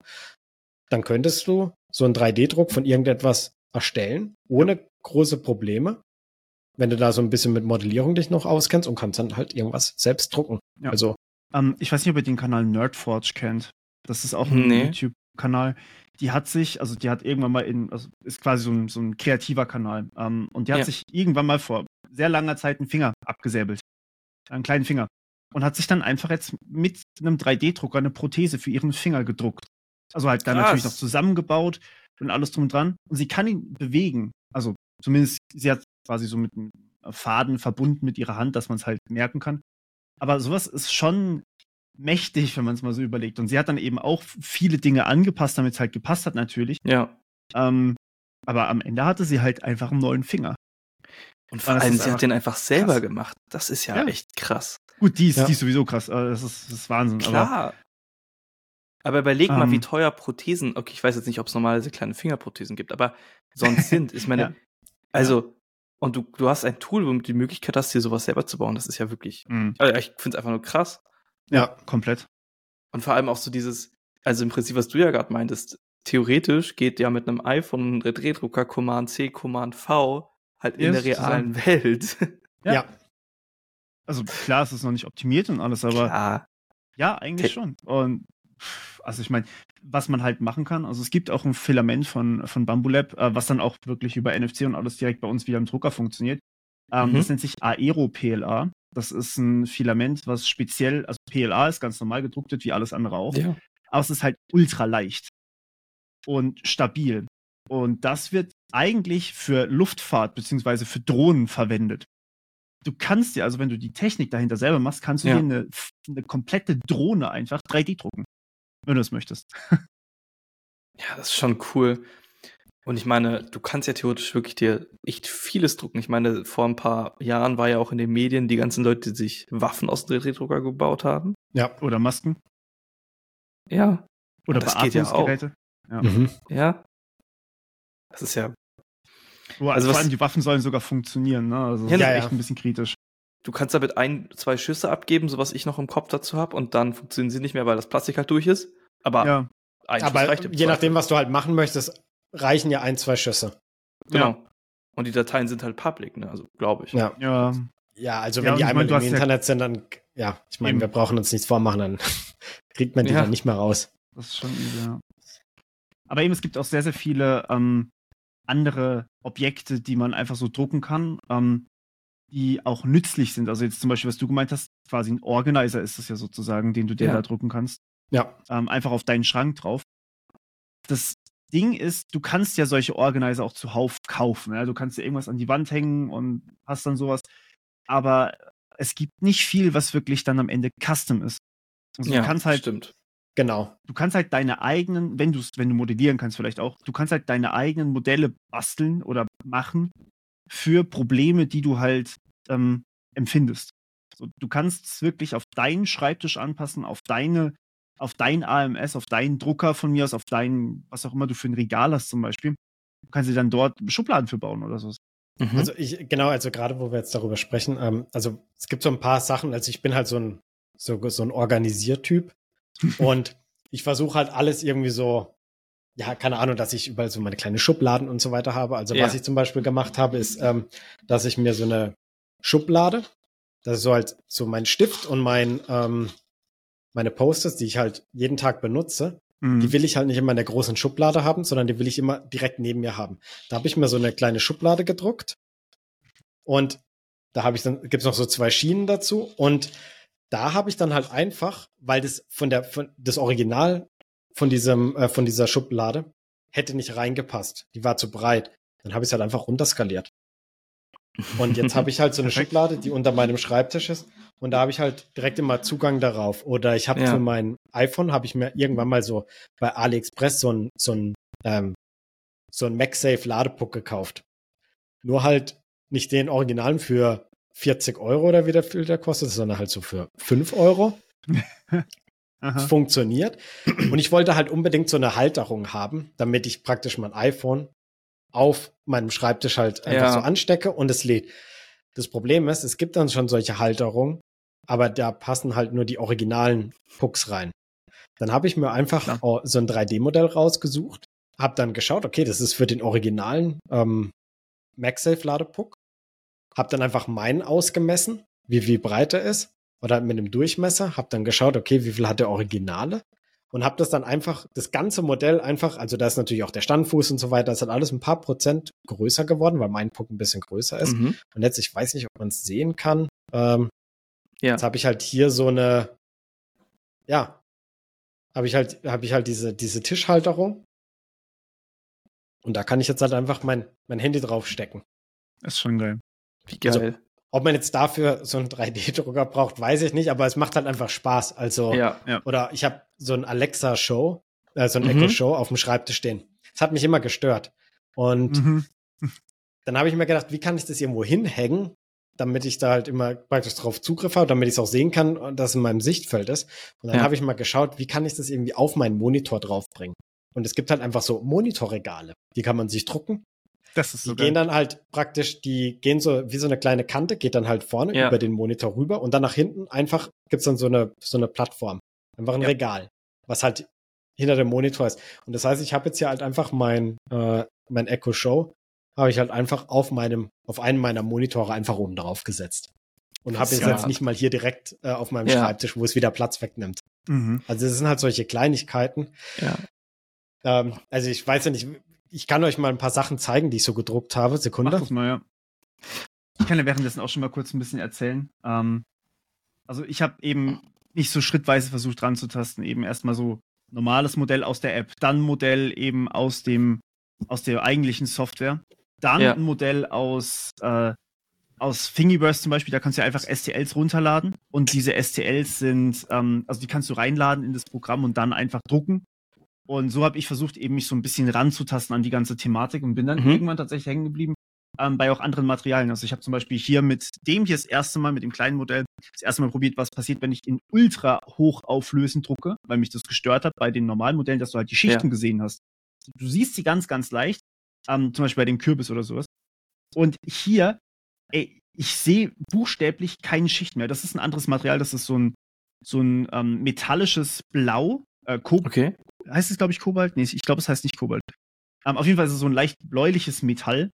dann könntest du so einen 3D-Druck von irgendetwas erstellen, ohne große Probleme wenn du da so ein bisschen mit Modellierung dich noch auskennst und kannst dann halt irgendwas selbst drucken. Ja. Also. Ähm, ich weiß nicht, ob ihr den Kanal Nerdforge kennt. Das ist auch ein nee. YouTube-Kanal. Die hat sich, also die hat irgendwann mal in, also ist quasi so ein, so ein kreativer Kanal. Ähm, und die hat ja. sich irgendwann mal vor sehr langer Zeit einen Finger abgesäbelt. Einen kleinen Finger. Und hat sich dann einfach jetzt mit einem 3D-Drucker eine Prothese für ihren Finger gedruckt. Also halt dann Krass. natürlich noch zusammengebaut und alles drum und dran. Und sie kann ihn bewegen. Also zumindest, sie hat quasi so mit einem Faden verbunden mit ihrer Hand, dass man es halt merken kann. Aber sowas ist schon mächtig, wenn man es mal so überlegt. Und sie hat dann eben auch viele Dinge angepasst, damit es halt gepasst hat, natürlich. Ja. Ähm, aber am Ende hatte sie halt einfach einen neuen Finger. Und vor allem, sie hat den einfach selber krass. gemacht. Das ist ja, ja, echt krass. Gut, die ist, ja. die ist sowieso krass. Äh, das ist, das ist Wahnsinn. Klar. Aber, aber überleg ähm, mal, wie ähm. teuer Prothesen, okay, ich weiß jetzt nicht, ob es normalerweise kleine Fingerprothesen gibt, aber sonst sind. Ich meine, ja. also und du, du hast ein Tool, womit du die Möglichkeit hast, dir sowas selber zu bauen. Das ist ja wirklich, mhm. also ich finde es einfach nur krass. Ja, komplett. Und vor allem auch so dieses, also im Prinzip, was du ja gerade meintest, theoretisch geht ja mit einem iPhone, ein Drehdrucker, Command C, Command V halt in der realen zusammen. Welt. Ja. ja. Also klar, es ist noch nicht optimiert und alles, aber klar. ja, eigentlich schon. Und also ich meine, was man halt machen kann, also es gibt auch ein Filament von, von Bambulab, äh, was dann auch wirklich über NFC und alles direkt bei uns wieder im Drucker funktioniert. Ähm, mhm. Das nennt sich Aero PLA. Das ist ein Filament, was speziell, also PLA ist ganz normal gedruckt wird, wie alles andere auch. Ja. Aber es ist halt ultra leicht und stabil. Und das wird eigentlich für Luftfahrt beziehungsweise für Drohnen verwendet. Du kannst dir, also wenn du die Technik dahinter selber machst, kannst du ja. dir eine, eine komplette Drohne einfach 3D drucken wenn du es möchtest. Ja, das ist schon cool. Und ich meine, du kannst ja theoretisch wirklich dir echt vieles drucken. Ich meine, vor ein paar Jahren war ja auch in den Medien die ganzen Leute, die sich Waffen aus dem 3D-Drucker gebaut haben. Ja, oder Masken. Ja. Oder Beatmungsgeräte. Ja. Mhm. ja. Das ist ja. Oh, also, vor allem die Waffen sollen sogar funktionieren, ne? Also das ja, ist echt ein bisschen kritisch. Du kannst damit ein, zwei Schüsse abgeben, so was ich noch im Kopf dazu habe, und dann funktionieren sie nicht mehr, weil das Plastik halt durch ist. Aber, ja. Aber je nachdem, was du halt machen möchtest, reichen ja ein, zwei Schüsse. Genau. Ja. Und die Dateien sind halt public, ne? Also glaube ich. Ja. ja. Ja, also wenn ja, die einmal meine, im Internet sind, dann, ja, ich meine, wir brauchen uns nichts vormachen, dann kriegt man die dann nicht mehr raus. Das ist schon übel, ja. Aber eben, es gibt auch sehr, sehr viele ähm, andere Objekte, die man einfach so drucken kann. Ähm, die auch nützlich sind. Also jetzt zum Beispiel, was du gemeint hast, quasi ein Organizer ist das ja sozusagen, den du dir ja. da drucken kannst. Ja. Ähm, einfach auf deinen Schrank drauf. Das Ding ist, du kannst ja solche Organizer auch zuhauf kaufen. Ja? Du kannst ja irgendwas an die Wand hängen und hast dann sowas. Aber es gibt nicht viel, was wirklich dann am Ende custom ist. Also ja, du kannst halt, stimmt. Genau. Du kannst halt deine eigenen, wenn du wenn du modellieren kannst, vielleicht auch, du kannst halt deine eigenen Modelle basteln oder machen für Probleme, die du halt ähm, empfindest. So, du kannst es wirklich auf deinen Schreibtisch anpassen, auf deine, auf dein AMS, auf deinen Drucker von mir aus, auf deinen, was auch immer du für ein Regal hast zum Beispiel. Du kannst dir dann dort Schubladen für bauen oder so. Mhm. Also ich, genau, also gerade wo wir jetzt darüber sprechen, ähm, also es gibt so ein paar Sachen, also ich bin halt so ein, so, so ein Organisiertyp und ich versuche halt alles irgendwie so ja, keine Ahnung, dass ich überall so meine kleine Schubladen und so weiter habe. Also ja. was ich zum Beispiel gemacht habe, ist, ähm, dass ich mir so eine Schublade, das ist so halt so mein Stift und mein ähm, meine Posters, die ich halt jeden Tag benutze, mhm. die will ich halt nicht immer in der großen Schublade haben, sondern die will ich immer direkt neben mir haben. Da habe ich mir so eine kleine Schublade gedruckt und da habe ich dann gibt's noch so zwei Schienen dazu und da habe ich dann halt einfach, weil das von der von das Original von diesem, äh, von dieser Schublade hätte nicht reingepasst. Die war zu breit. Dann habe ich es halt einfach runterskaliert. Und jetzt habe ich halt so eine Schublade, die unter meinem Schreibtisch ist. Und da habe ich halt direkt immer Zugang darauf. Oder ich habe ja. für mein iPhone, habe ich mir irgendwann mal so bei AliExpress so ein, so ein, ähm, so ein MagSafe Ladepuck gekauft. Nur halt nicht den Originalen für 40 Euro oder wie der Filter kostet, sondern halt so für 5 Euro. Es funktioniert. Und ich wollte halt unbedingt so eine Halterung haben, damit ich praktisch mein iPhone auf meinem Schreibtisch halt einfach ja. so anstecke und es lädt. Das Problem ist, es gibt dann schon solche Halterungen, aber da passen halt nur die originalen Pucks rein. Dann habe ich mir einfach Klar. so ein 3D-Modell rausgesucht, habe dann geschaut, okay, das ist für den originalen ähm, MagSafe-Ladepuck, habe dann einfach meinen ausgemessen, wie wie breit er ist oder mit einem Durchmesser, habe dann geschaut, okay, wie viel hat der Originale und habe das dann einfach, das ganze Modell einfach, also da ist natürlich auch der Standfuß und so weiter, das hat alles ein paar Prozent größer geworden, weil mein Puck ein bisschen größer ist. Mhm. Und jetzt, ich weiß nicht, ob man es sehen kann. Ähm, ja. Jetzt habe ich halt hier so eine, ja, habe ich halt, habe ich halt diese, diese Tischhalterung. Und da kann ich jetzt halt einfach mein, mein Handy draufstecken. Ist schon geil. Wie geil. Also, ob man jetzt dafür so einen 3D-Drucker braucht, weiß ich nicht, aber es macht halt einfach Spaß. Also, ja, ja. oder ich habe so ein Alexa-Show, äh, so ein mhm. Echo-Show auf dem Schreibtisch stehen. Das hat mich immer gestört. Und mhm. dann habe ich mir gedacht, wie kann ich das irgendwo hinhängen, damit ich da halt immer praktisch drauf Zugriff habe, damit ich es auch sehen kann, dass es in meinem Sichtfeld ist. Und dann ja. habe ich mal geschaut, wie kann ich das irgendwie auf meinen Monitor draufbringen. Und es gibt halt einfach so Monitorregale. Die kann man sich drucken das ist so die geil. gehen dann halt praktisch, die gehen so wie so eine kleine Kante, geht dann halt vorne ja. über den Monitor rüber und dann nach hinten einfach gibt's dann so eine, so eine Plattform. Einfach ein ja. Regal, was halt hinter dem Monitor ist. Und das heißt, ich habe jetzt hier halt einfach mein, äh, mein Echo Show, habe ich halt einfach auf meinem, auf einen meiner Monitore einfach oben drauf gesetzt. Und habe es jetzt nicht mal hier direkt äh, auf meinem ja. Schreibtisch, wo es wieder Platz wegnimmt. Mhm. Also es sind halt solche Kleinigkeiten. Ja. Ähm, also ich weiß ja nicht, ich kann euch mal ein paar Sachen zeigen, die ich so gedruckt habe. Sekunde. Mach das mal, ja. Ich kann ja währenddessen auch schon mal kurz ein bisschen erzählen. Ähm, also ich habe eben nicht so schrittweise versucht ranzutasten, eben erstmal so normales Modell aus der App, dann Modell eben aus dem aus der eigentlichen Software, dann ja. ein Modell aus äh, aus Thingiverse zum Beispiel, da kannst du ja einfach STLs runterladen und diese STLs sind, ähm, also die kannst du reinladen in das Programm und dann einfach drucken und so habe ich versucht, eben mich so ein bisschen ranzutasten an die ganze Thematik und bin dann mhm. irgendwann tatsächlich hängen geblieben ähm, bei auch anderen Materialien. Also ich habe zum Beispiel hier mit dem hier das erste Mal, mit dem kleinen Modell, das erste Mal probiert, was passiert, wenn ich in ultra hoch auflösend drucke, weil mich das gestört hat bei den normalen Modellen, dass du halt die Schichten ja. gesehen hast. Du siehst sie ganz, ganz leicht, ähm, zum Beispiel bei dem Kürbis oder sowas. Und hier, ey, ich sehe buchstäblich keine Schicht mehr. Das ist ein anderes Material, das ist so ein, so ein ähm, metallisches Blau, äh, okay heißt es, glaube ich, Kobalt? Nee, ich glaube, es heißt nicht Kobalt. Ähm, auf jeden Fall ist es so ein leicht bläuliches Metall.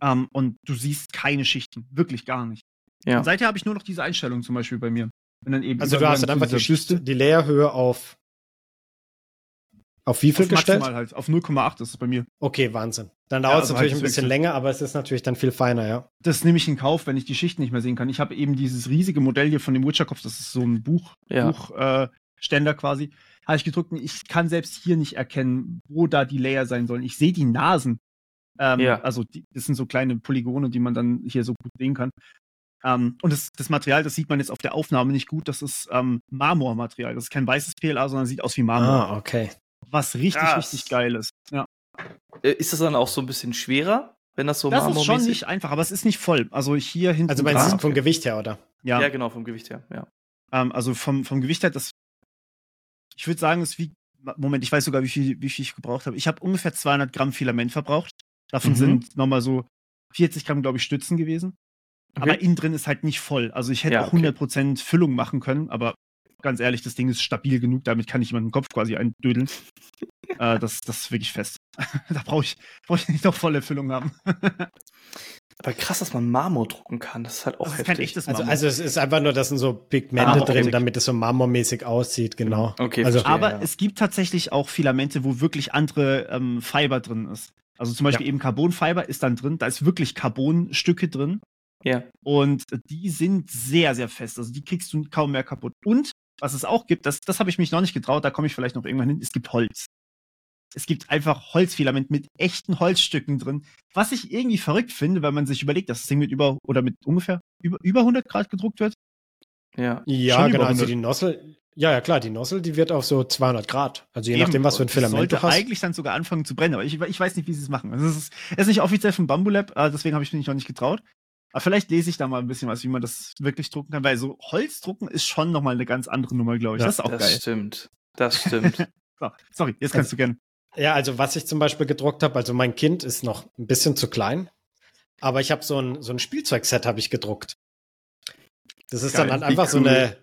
Ähm, und du siehst keine Schichten. Wirklich gar nicht. Ja. Und seither habe ich nur noch diese Einstellung zum Beispiel bei mir. also du hast dann einfach die, Schicht, die Layerhöhe auf auf wie viel auf gestellt? Halt, auf 0,8 ist es bei mir. Okay, Wahnsinn. Dann dauert ja, also es natürlich halt ein bisschen länger, aber es ist natürlich dann viel feiner, ja. Das nehme ich in Kauf, wenn ich die Schichten nicht mehr sehen kann. Ich habe eben dieses riesige Modell hier von dem Witcherkopf, das ist so ein Buch, ja. Buchständer quasi habe ich gedrückt und ich kann selbst hier nicht erkennen, wo da die Layer sein sollen. Ich sehe die Nasen. Ähm, ja. Also die, das sind so kleine Polygone, die man dann hier so gut sehen kann. Ähm, und das, das, Material, das sieht man jetzt auf der Aufnahme nicht gut. Das ist ähm, Marmormaterial. Das ist kein weißes PLA, sondern sieht aus wie Marmor. Ah, okay. Was richtig, Krass. richtig geil ist. Ja. Äh, ist das dann auch so ein bisschen schwerer, wenn das so Das ist schon nicht einfach, aber es ist nicht voll. Also hier hinten. Also meinst du vom Gewicht her, oder? Ja. ja, genau, vom Gewicht her, ja. Ähm, also vom, vom Gewicht her, das ich würde sagen, es wie, Moment, ich weiß sogar, wie viel, wie viel ich gebraucht habe. Ich habe ungefähr 200 Gramm Filament verbraucht. Davon mhm. sind nochmal so 40 Gramm, glaube ich, Stützen gewesen. Okay. Aber innen drin ist halt nicht voll. Also ich hätte ja, auch 100% Füllung machen können, aber ganz ehrlich, das Ding ist stabil genug, damit kann ich meinen Kopf quasi eindödeln. äh, das, das ist wirklich fest. da brauche ich, brauch ich nicht noch volle Füllung haben. Aber krass, dass man Marmor drucken kann. Das ist halt auch das heftig. Ist echtes also, also es ist einfach nur, da sind so Pigmente ah, drin, damit es so marmormäßig aussieht, genau. Okay, also, verstehe, aber ja. es gibt tatsächlich auch Filamente, wo wirklich andere ähm, Fiber drin ist. Also zum Beispiel ja. eben Carbonfiber ist dann drin, da ist wirklich Carbonstücke drin. Ja. Und die sind sehr, sehr fest. Also die kriegst du kaum mehr kaputt. Und was es auch gibt, das, das habe ich mich noch nicht getraut, da komme ich vielleicht noch irgendwann hin, es gibt Holz. Es gibt einfach Holzfilament mit echten Holzstücken drin, was ich irgendwie verrückt finde, weil man sich überlegt, dass das Ding mit über oder mit ungefähr über, über 100 Grad gedruckt wird. Ja, ja genau. Also die Nozzle, ja, ja, klar, die Nozzle, die wird auf so 200 Grad. Also je Eben, nachdem, was für ein Filament sollte du hast. eigentlich dann sogar anfangen zu brennen, aber ich, ich weiß nicht, wie sie es machen. Also es ist, es ist nicht offiziell von Bamboo Lab, äh, deswegen habe ich mich noch nicht getraut. Aber vielleicht lese ich da mal ein bisschen was, wie man das wirklich drucken kann, weil so Holzdrucken ist schon nochmal eine ganz andere Nummer, glaube ich. Ja, das ist auch das geil. Das stimmt. Das stimmt. so, sorry, jetzt kannst also, du gerne. Ja, also was ich zum Beispiel gedruckt habe, also mein Kind ist noch ein bisschen zu klein, aber ich habe so ein, so ein Spielzeugset habe ich gedruckt. Das ist Geil, dann halt einfach cool. so eine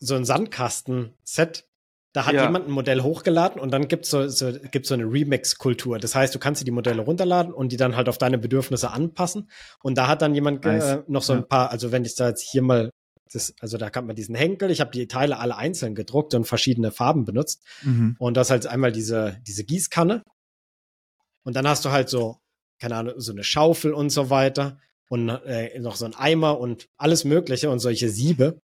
so ein Sandkasten-Set. Da hat ja. jemand ein Modell hochgeladen und dann gibt's so, so, gibt's so eine Remix-Kultur. Das heißt, du kannst dir die Modelle runterladen und die dann halt auf deine Bedürfnisse anpassen. Und da hat dann jemand nice. äh, noch so ein paar, also wenn ich da jetzt hier mal das, also da kann man diesen Henkel, ich habe die Teile alle einzeln gedruckt und verschiedene Farben benutzt. Mhm. Und das halt einmal diese, diese Gießkanne. Und dann hast du halt so, keine Ahnung, so eine Schaufel und so weiter. Und äh, noch so ein Eimer und alles Mögliche und solche Siebe.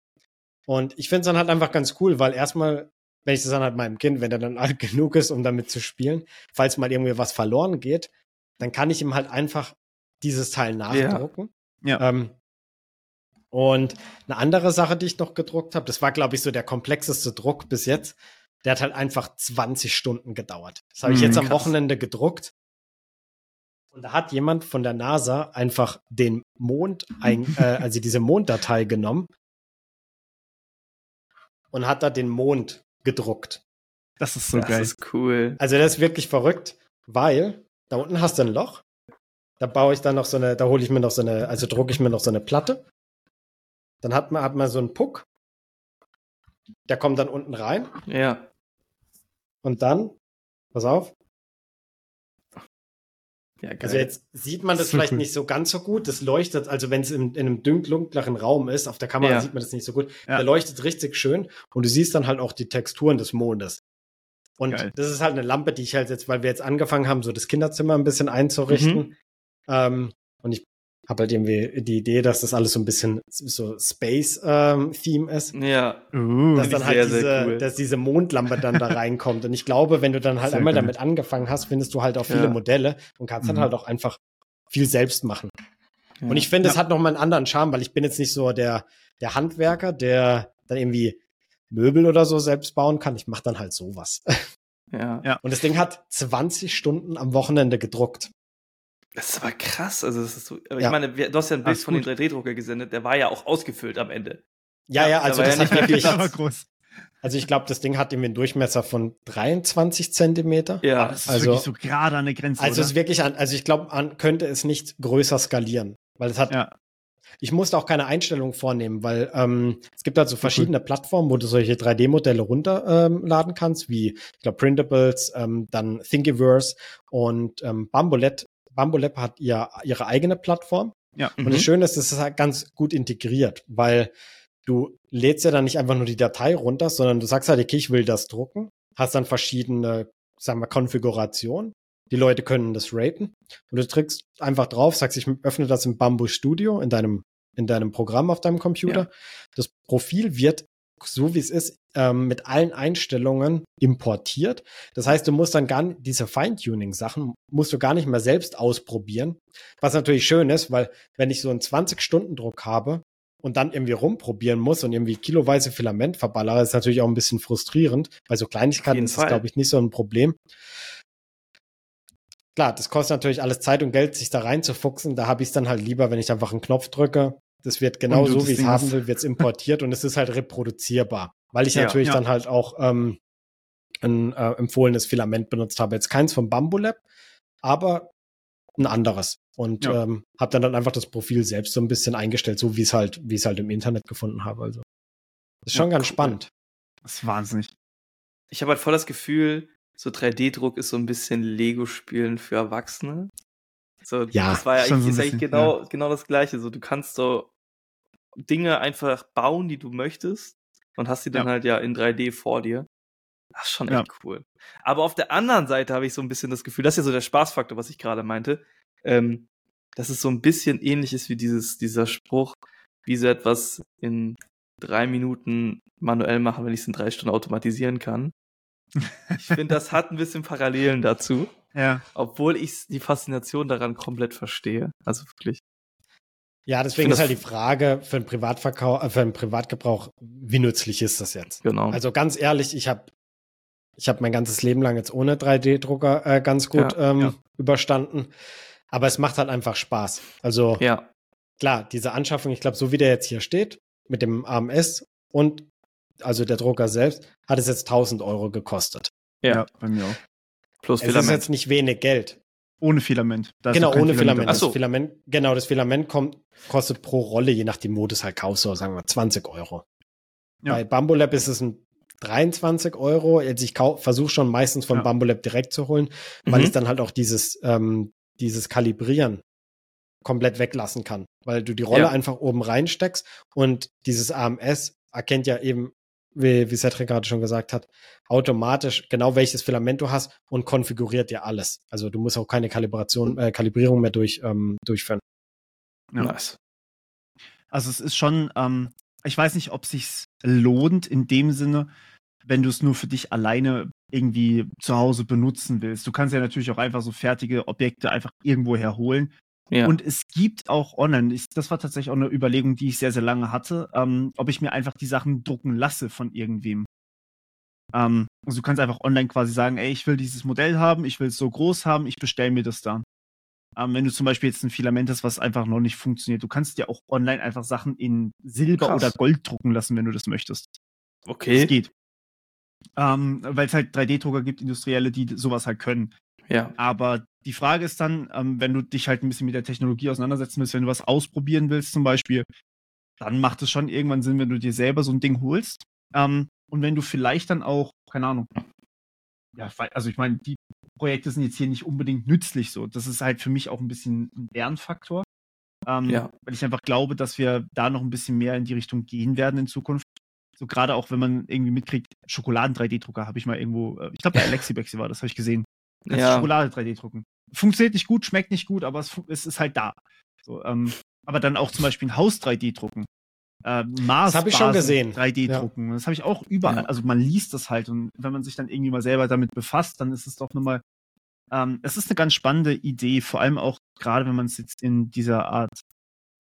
Und ich finde es dann halt einfach ganz cool, weil erstmal, wenn ich das dann halt meinem Kind, wenn er dann alt genug ist, um damit zu spielen, falls mal irgendwie was verloren geht, dann kann ich ihm halt einfach dieses Teil nachdrucken. Ja. ja. Ähm, und eine andere Sache, die ich noch gedruckt habe, das war, glaube ich, so der komplexeste Druck bis jetzt. Der hat halt einfach 20 Stunden gedauert. Das habe ich mm, jetzt am. Wochenende gedruckt. Und da hat jemand von der NASA einfach den Mond, ein, äh, also diese Monddatei genommen und hat da den Mond gedruckt. Das ist so das geil. Das ist cool. Also das ist wirklich verrückt, weil da unten hast du ein Loch. Da baue ich dann noch so eine, da hole ich mir noch so eine, also drucke ich mir noch so eine Platte dann hat man, hat man so einen Puck. Der kommt dann unten rein. Ja. Und dann, pass auf. Ja. Also jetzt sieht man das vielleicht nicht so ganz so gut. Das leuchtet, also wenn es in, in, einem dunkleren Raum ist, auf der Kamera ja. sieht man das nicht so gut. Ja. Der leuchtet richtig schön und du siehst dann halt auch die Texturen des Mondes. Und geil. das ist halt eine Lampe, die ich halt jetzt, weil wir jetzt angefangen haben, so das Kinderzimmer ein bisschen einzurichten. Mhm. Ähm, und ich habe halt irgendwie die Idee, dass das alles so ein bisschen so Space-Theme ähm, ist. Ja. Uh, dass dann halt sehr, diese, cool. dass diese Mondlampe dann da reinkommt. Und ich glaube, wenn du dann halt sehr einmal geil. damit angefangen hast, findest du halt auch viele ja. Modelle und kannst mhm. dann halt auch einfach viel selbst machen. Ja. Und ich finde, es ja. hat noch mal einen anderen Charme, weil ich bin jetzt nicht so der, der Handwerker, der dann irgendwie Möbel oder so selbst bauen kann. Ich mache dann halt sowas. Ja. ja. Und das Ding hat 20 Stunden am Wochenende gedruckt. Das ist aber krass. Also, das ist so, aber ja. ich meine, du hast ja ein Bild von dem 3D-Drucker gesendet, der war ja auch ausgefüllt am Ende. Ja, ja, also das ja hat wirklich. groß. Also ich glaube, das Ding hat irgendwie einen Durchmesser von 23 Zentimeter. Ja, das ist also, wirklich so gerade an der Grenze. Also es ist wirklich an, also ich glaube, man könnte es nicht größer skalieren, weil es hat. Ja. Ich musste auch keine Einstellung vornehmen, weil ähm, es gibt also verschiedene mhm. Plattformen, wo du solche 3D-Modelle runterladen ähm, kannst, wie ich glaube Printables, ähm, dann Thingiverse und ähm, Bambolet Bambolab hat ihr, ihre eigene Plattform. Ja. Und mhm. das Schöne ist, es ist halt ganz gut integriert, weil du lädst ja dann nicht einfach nur die Datei runter, sondern du sagst halt, okay, ich will das drucken, hast dann verschiedene, sagen wir, Konfigurationen. Die Leute können das raten und du drückst einfach drauf, sagst, ich öffne das im Bamboo Studio in deinem in deinem Programm auf deinem Computer. Ja. Das Profil wird so wie es ist, ähm, mit allen Einstellungen importiert. Das heißt, du musst dann gar nicht, diese Feintuning-Sachen musst du gar nicht mehr selbst ausprobieren. Was natürlich schön ist, weil wenn ich so einen 20-Stunden-Druck habe und dann irgendwie rumprobieren muss und irgendwie kiloweise Filament verballere, ist natürlich auch ein bisschen frustrierend. Bei so Kleinigkeiten ist das, glaube ich, nicht so ein Problem. Klar, das kostet natürlich alles Zeit und Geld, sich da reinzufuchsen. Da habe ich es dann halt lieber, wenn ich einfach einen Knopf drücke, das wird genau so, wie ich es haben will, wird es importiert und es ist halt reproduzierbar. Weil ich ja, natürlich ja. dann halt auch ähm, ein äh, empfohlenes Filament benutzt habe. Jetzt keins vom Bamboo Lab, aber ein anderes. Und ja. ähm, habe dann, dann einfach das Profil selbst so ein bisschen eingestellt, so wie es halt, wie es halt im Internet gefunden habe. Also ist schon ganz cool. spannend. Das ist wahnsinnig. Ich habe halt voll das Gefühl, so 3D-Druck ist so ein bisschen Lego-Spielen für Erwachsene. So, ja, das war ja eigentlich, so eigentlich genau, ja. genau das Gleiche. So, du kannst so Dinge einfach bauen, die du möchtest und hast sie dann ja. halt ja in 3D vor dir. Das ist schon echt ja. cool. Aber auf der anderen Seite habe ich so ein bisschen das Gefühl, das ist ja so der Spaßfaktor, was ich gerade meinte, ähm, dass es so ein bisschen ähnlich ist wie dieses, dieser Spruch, wie so etwas in drei Minuten manuell machen, wenn ich es in drei Stunden automatisieren kann. Ich finde, das hat ein bisschen Parallelen dazu. Ja. Obwohl ich die Faszination daran komplett verstehe. Also wirklich. Ja, deswegen ist halt die Frage für einen Privatverkauf, äh, für einen Privatgebrauch, wie nützlich ist das jetzt? Genau. Also ganz ehrlich, ich habe ich habe mein ganzes Leben lang jetzt ohne 3D-Drucker äh, ganz gut Ja, ähm, ja. überstanden. Aber es macht halt einfach Spaß. Also Ja, klar, diese Anschaffung, ich glaube, so wie der jetzt hier steht, mit dem AMS und also der Drucker selbst, hat es jetzt 1000 Euro gekostet. ja. bei mir auch. Plus Es ist Filament. jetzt nicht wenig Geld. Ohne Filament. Da ist genau, ohne Filament. Ach so. Das Filament. Genau, das Filament kommt, kostet pro Rolle, je nach dem Modus halt kaufst, so sagen wir 20 Euro. Ja. Bei Bambolab ist es ein 23 Euro. Jetzt ich versuche schon meistens von Ja. Bambolab direkt zu holen, weil Mhm. ich dann halt auch dieses, ähm, dieses Kalibrieren komplett weglassen kann. Weil du die Rolle Ja. einfach oben reinsteckst und dieses AMS erkennt ja eben, wie, wie Cedric gerade schon gesagt hat, automatisch genau welches Filament du hast und konfiguriert dir alles. Also du musst auch keine Kalibration, äh, Kalibrierung mehr durch, ähm, durchführen. Ja. Nice. Also es ist schon, ähm, ich weiß nicht, ob sich's lohnt in dem Sinne, wenn du es nur für dich alleine irgendwie zu Hause benutzen willst. Du kannst ja natürlich auch einfach so fertige Objekte einfach irgendwo herholen. Ja. Und es gibt auch online, ich, das war tatsächlich auch eine Überlegung, die ich sehr, sehr lange hatte, ähm, ob ich mir einfach die Sachen drucken lasse von irgendwem. Ähm, also du kannst einfach online quasi sagen, ey, ich will dieses Modell haben, ich will es so groß haben, ich bestelle mir das da. Ähm, wenn du zum Beispiel jetzt ein Filament hast, was einfach noch nicht funktioniert, du kannst dir auch online einfach Sachen in Silber Krass. oder Gold drucken lassen, wenn du das möchtest. Das okay. geht. Ähm, Weil es halt 3D-Drucker gibt, industrielle, die sowas halt können. Ja. Aber die Frage ist dann, ähm, wenn du dich halt ein bisschen mit der Technologie auseinandersetzen willst, wenn du was ausprobieren willst zum Beispiel, dann macht es schon irgendwann Sinn, wenn du dir selber so ein Ding holst. Ähm, und wenn du vielleicht dann auch, keine Ahnung, ja, also ich meine, die Projekte sind jetzt hier nicht unbedingt nützlich so. Das ist halt für mich auch ein bisschen ein Lernfaktor. Ähm, Ja. Weil ich einfach glaube, dass wir da noch ein bisschen mehr in die Richtung gehen werden in Zukunft. So gerade auch, wenn man irgendwie mitkriegt, Schokoladen-3D-Drucker habe ich mal irgendwo, äh, ich glaube bei Alexi war das, habe ich gesehen. Kannst Ja. Schokolade 3D drucken. Funktioniert nicht gut, schmeckt nicht gut, aber es, es ist halt da. So, ähm, aber dann auch zum Beispiel ein Haus 3D drucken. Äh, Mars Das hab ich schon gesehen. 3D Ja. drucken. Das habe ich auch überall. Ja. Also man liest das halt und wenn man sich dann irgendwie mal selber damit befasst, dann ist es doch nochmal. Ähm, es ist eine ganz spannende Idee, vor allem auch gerade wenn man es jetzt in dieser Art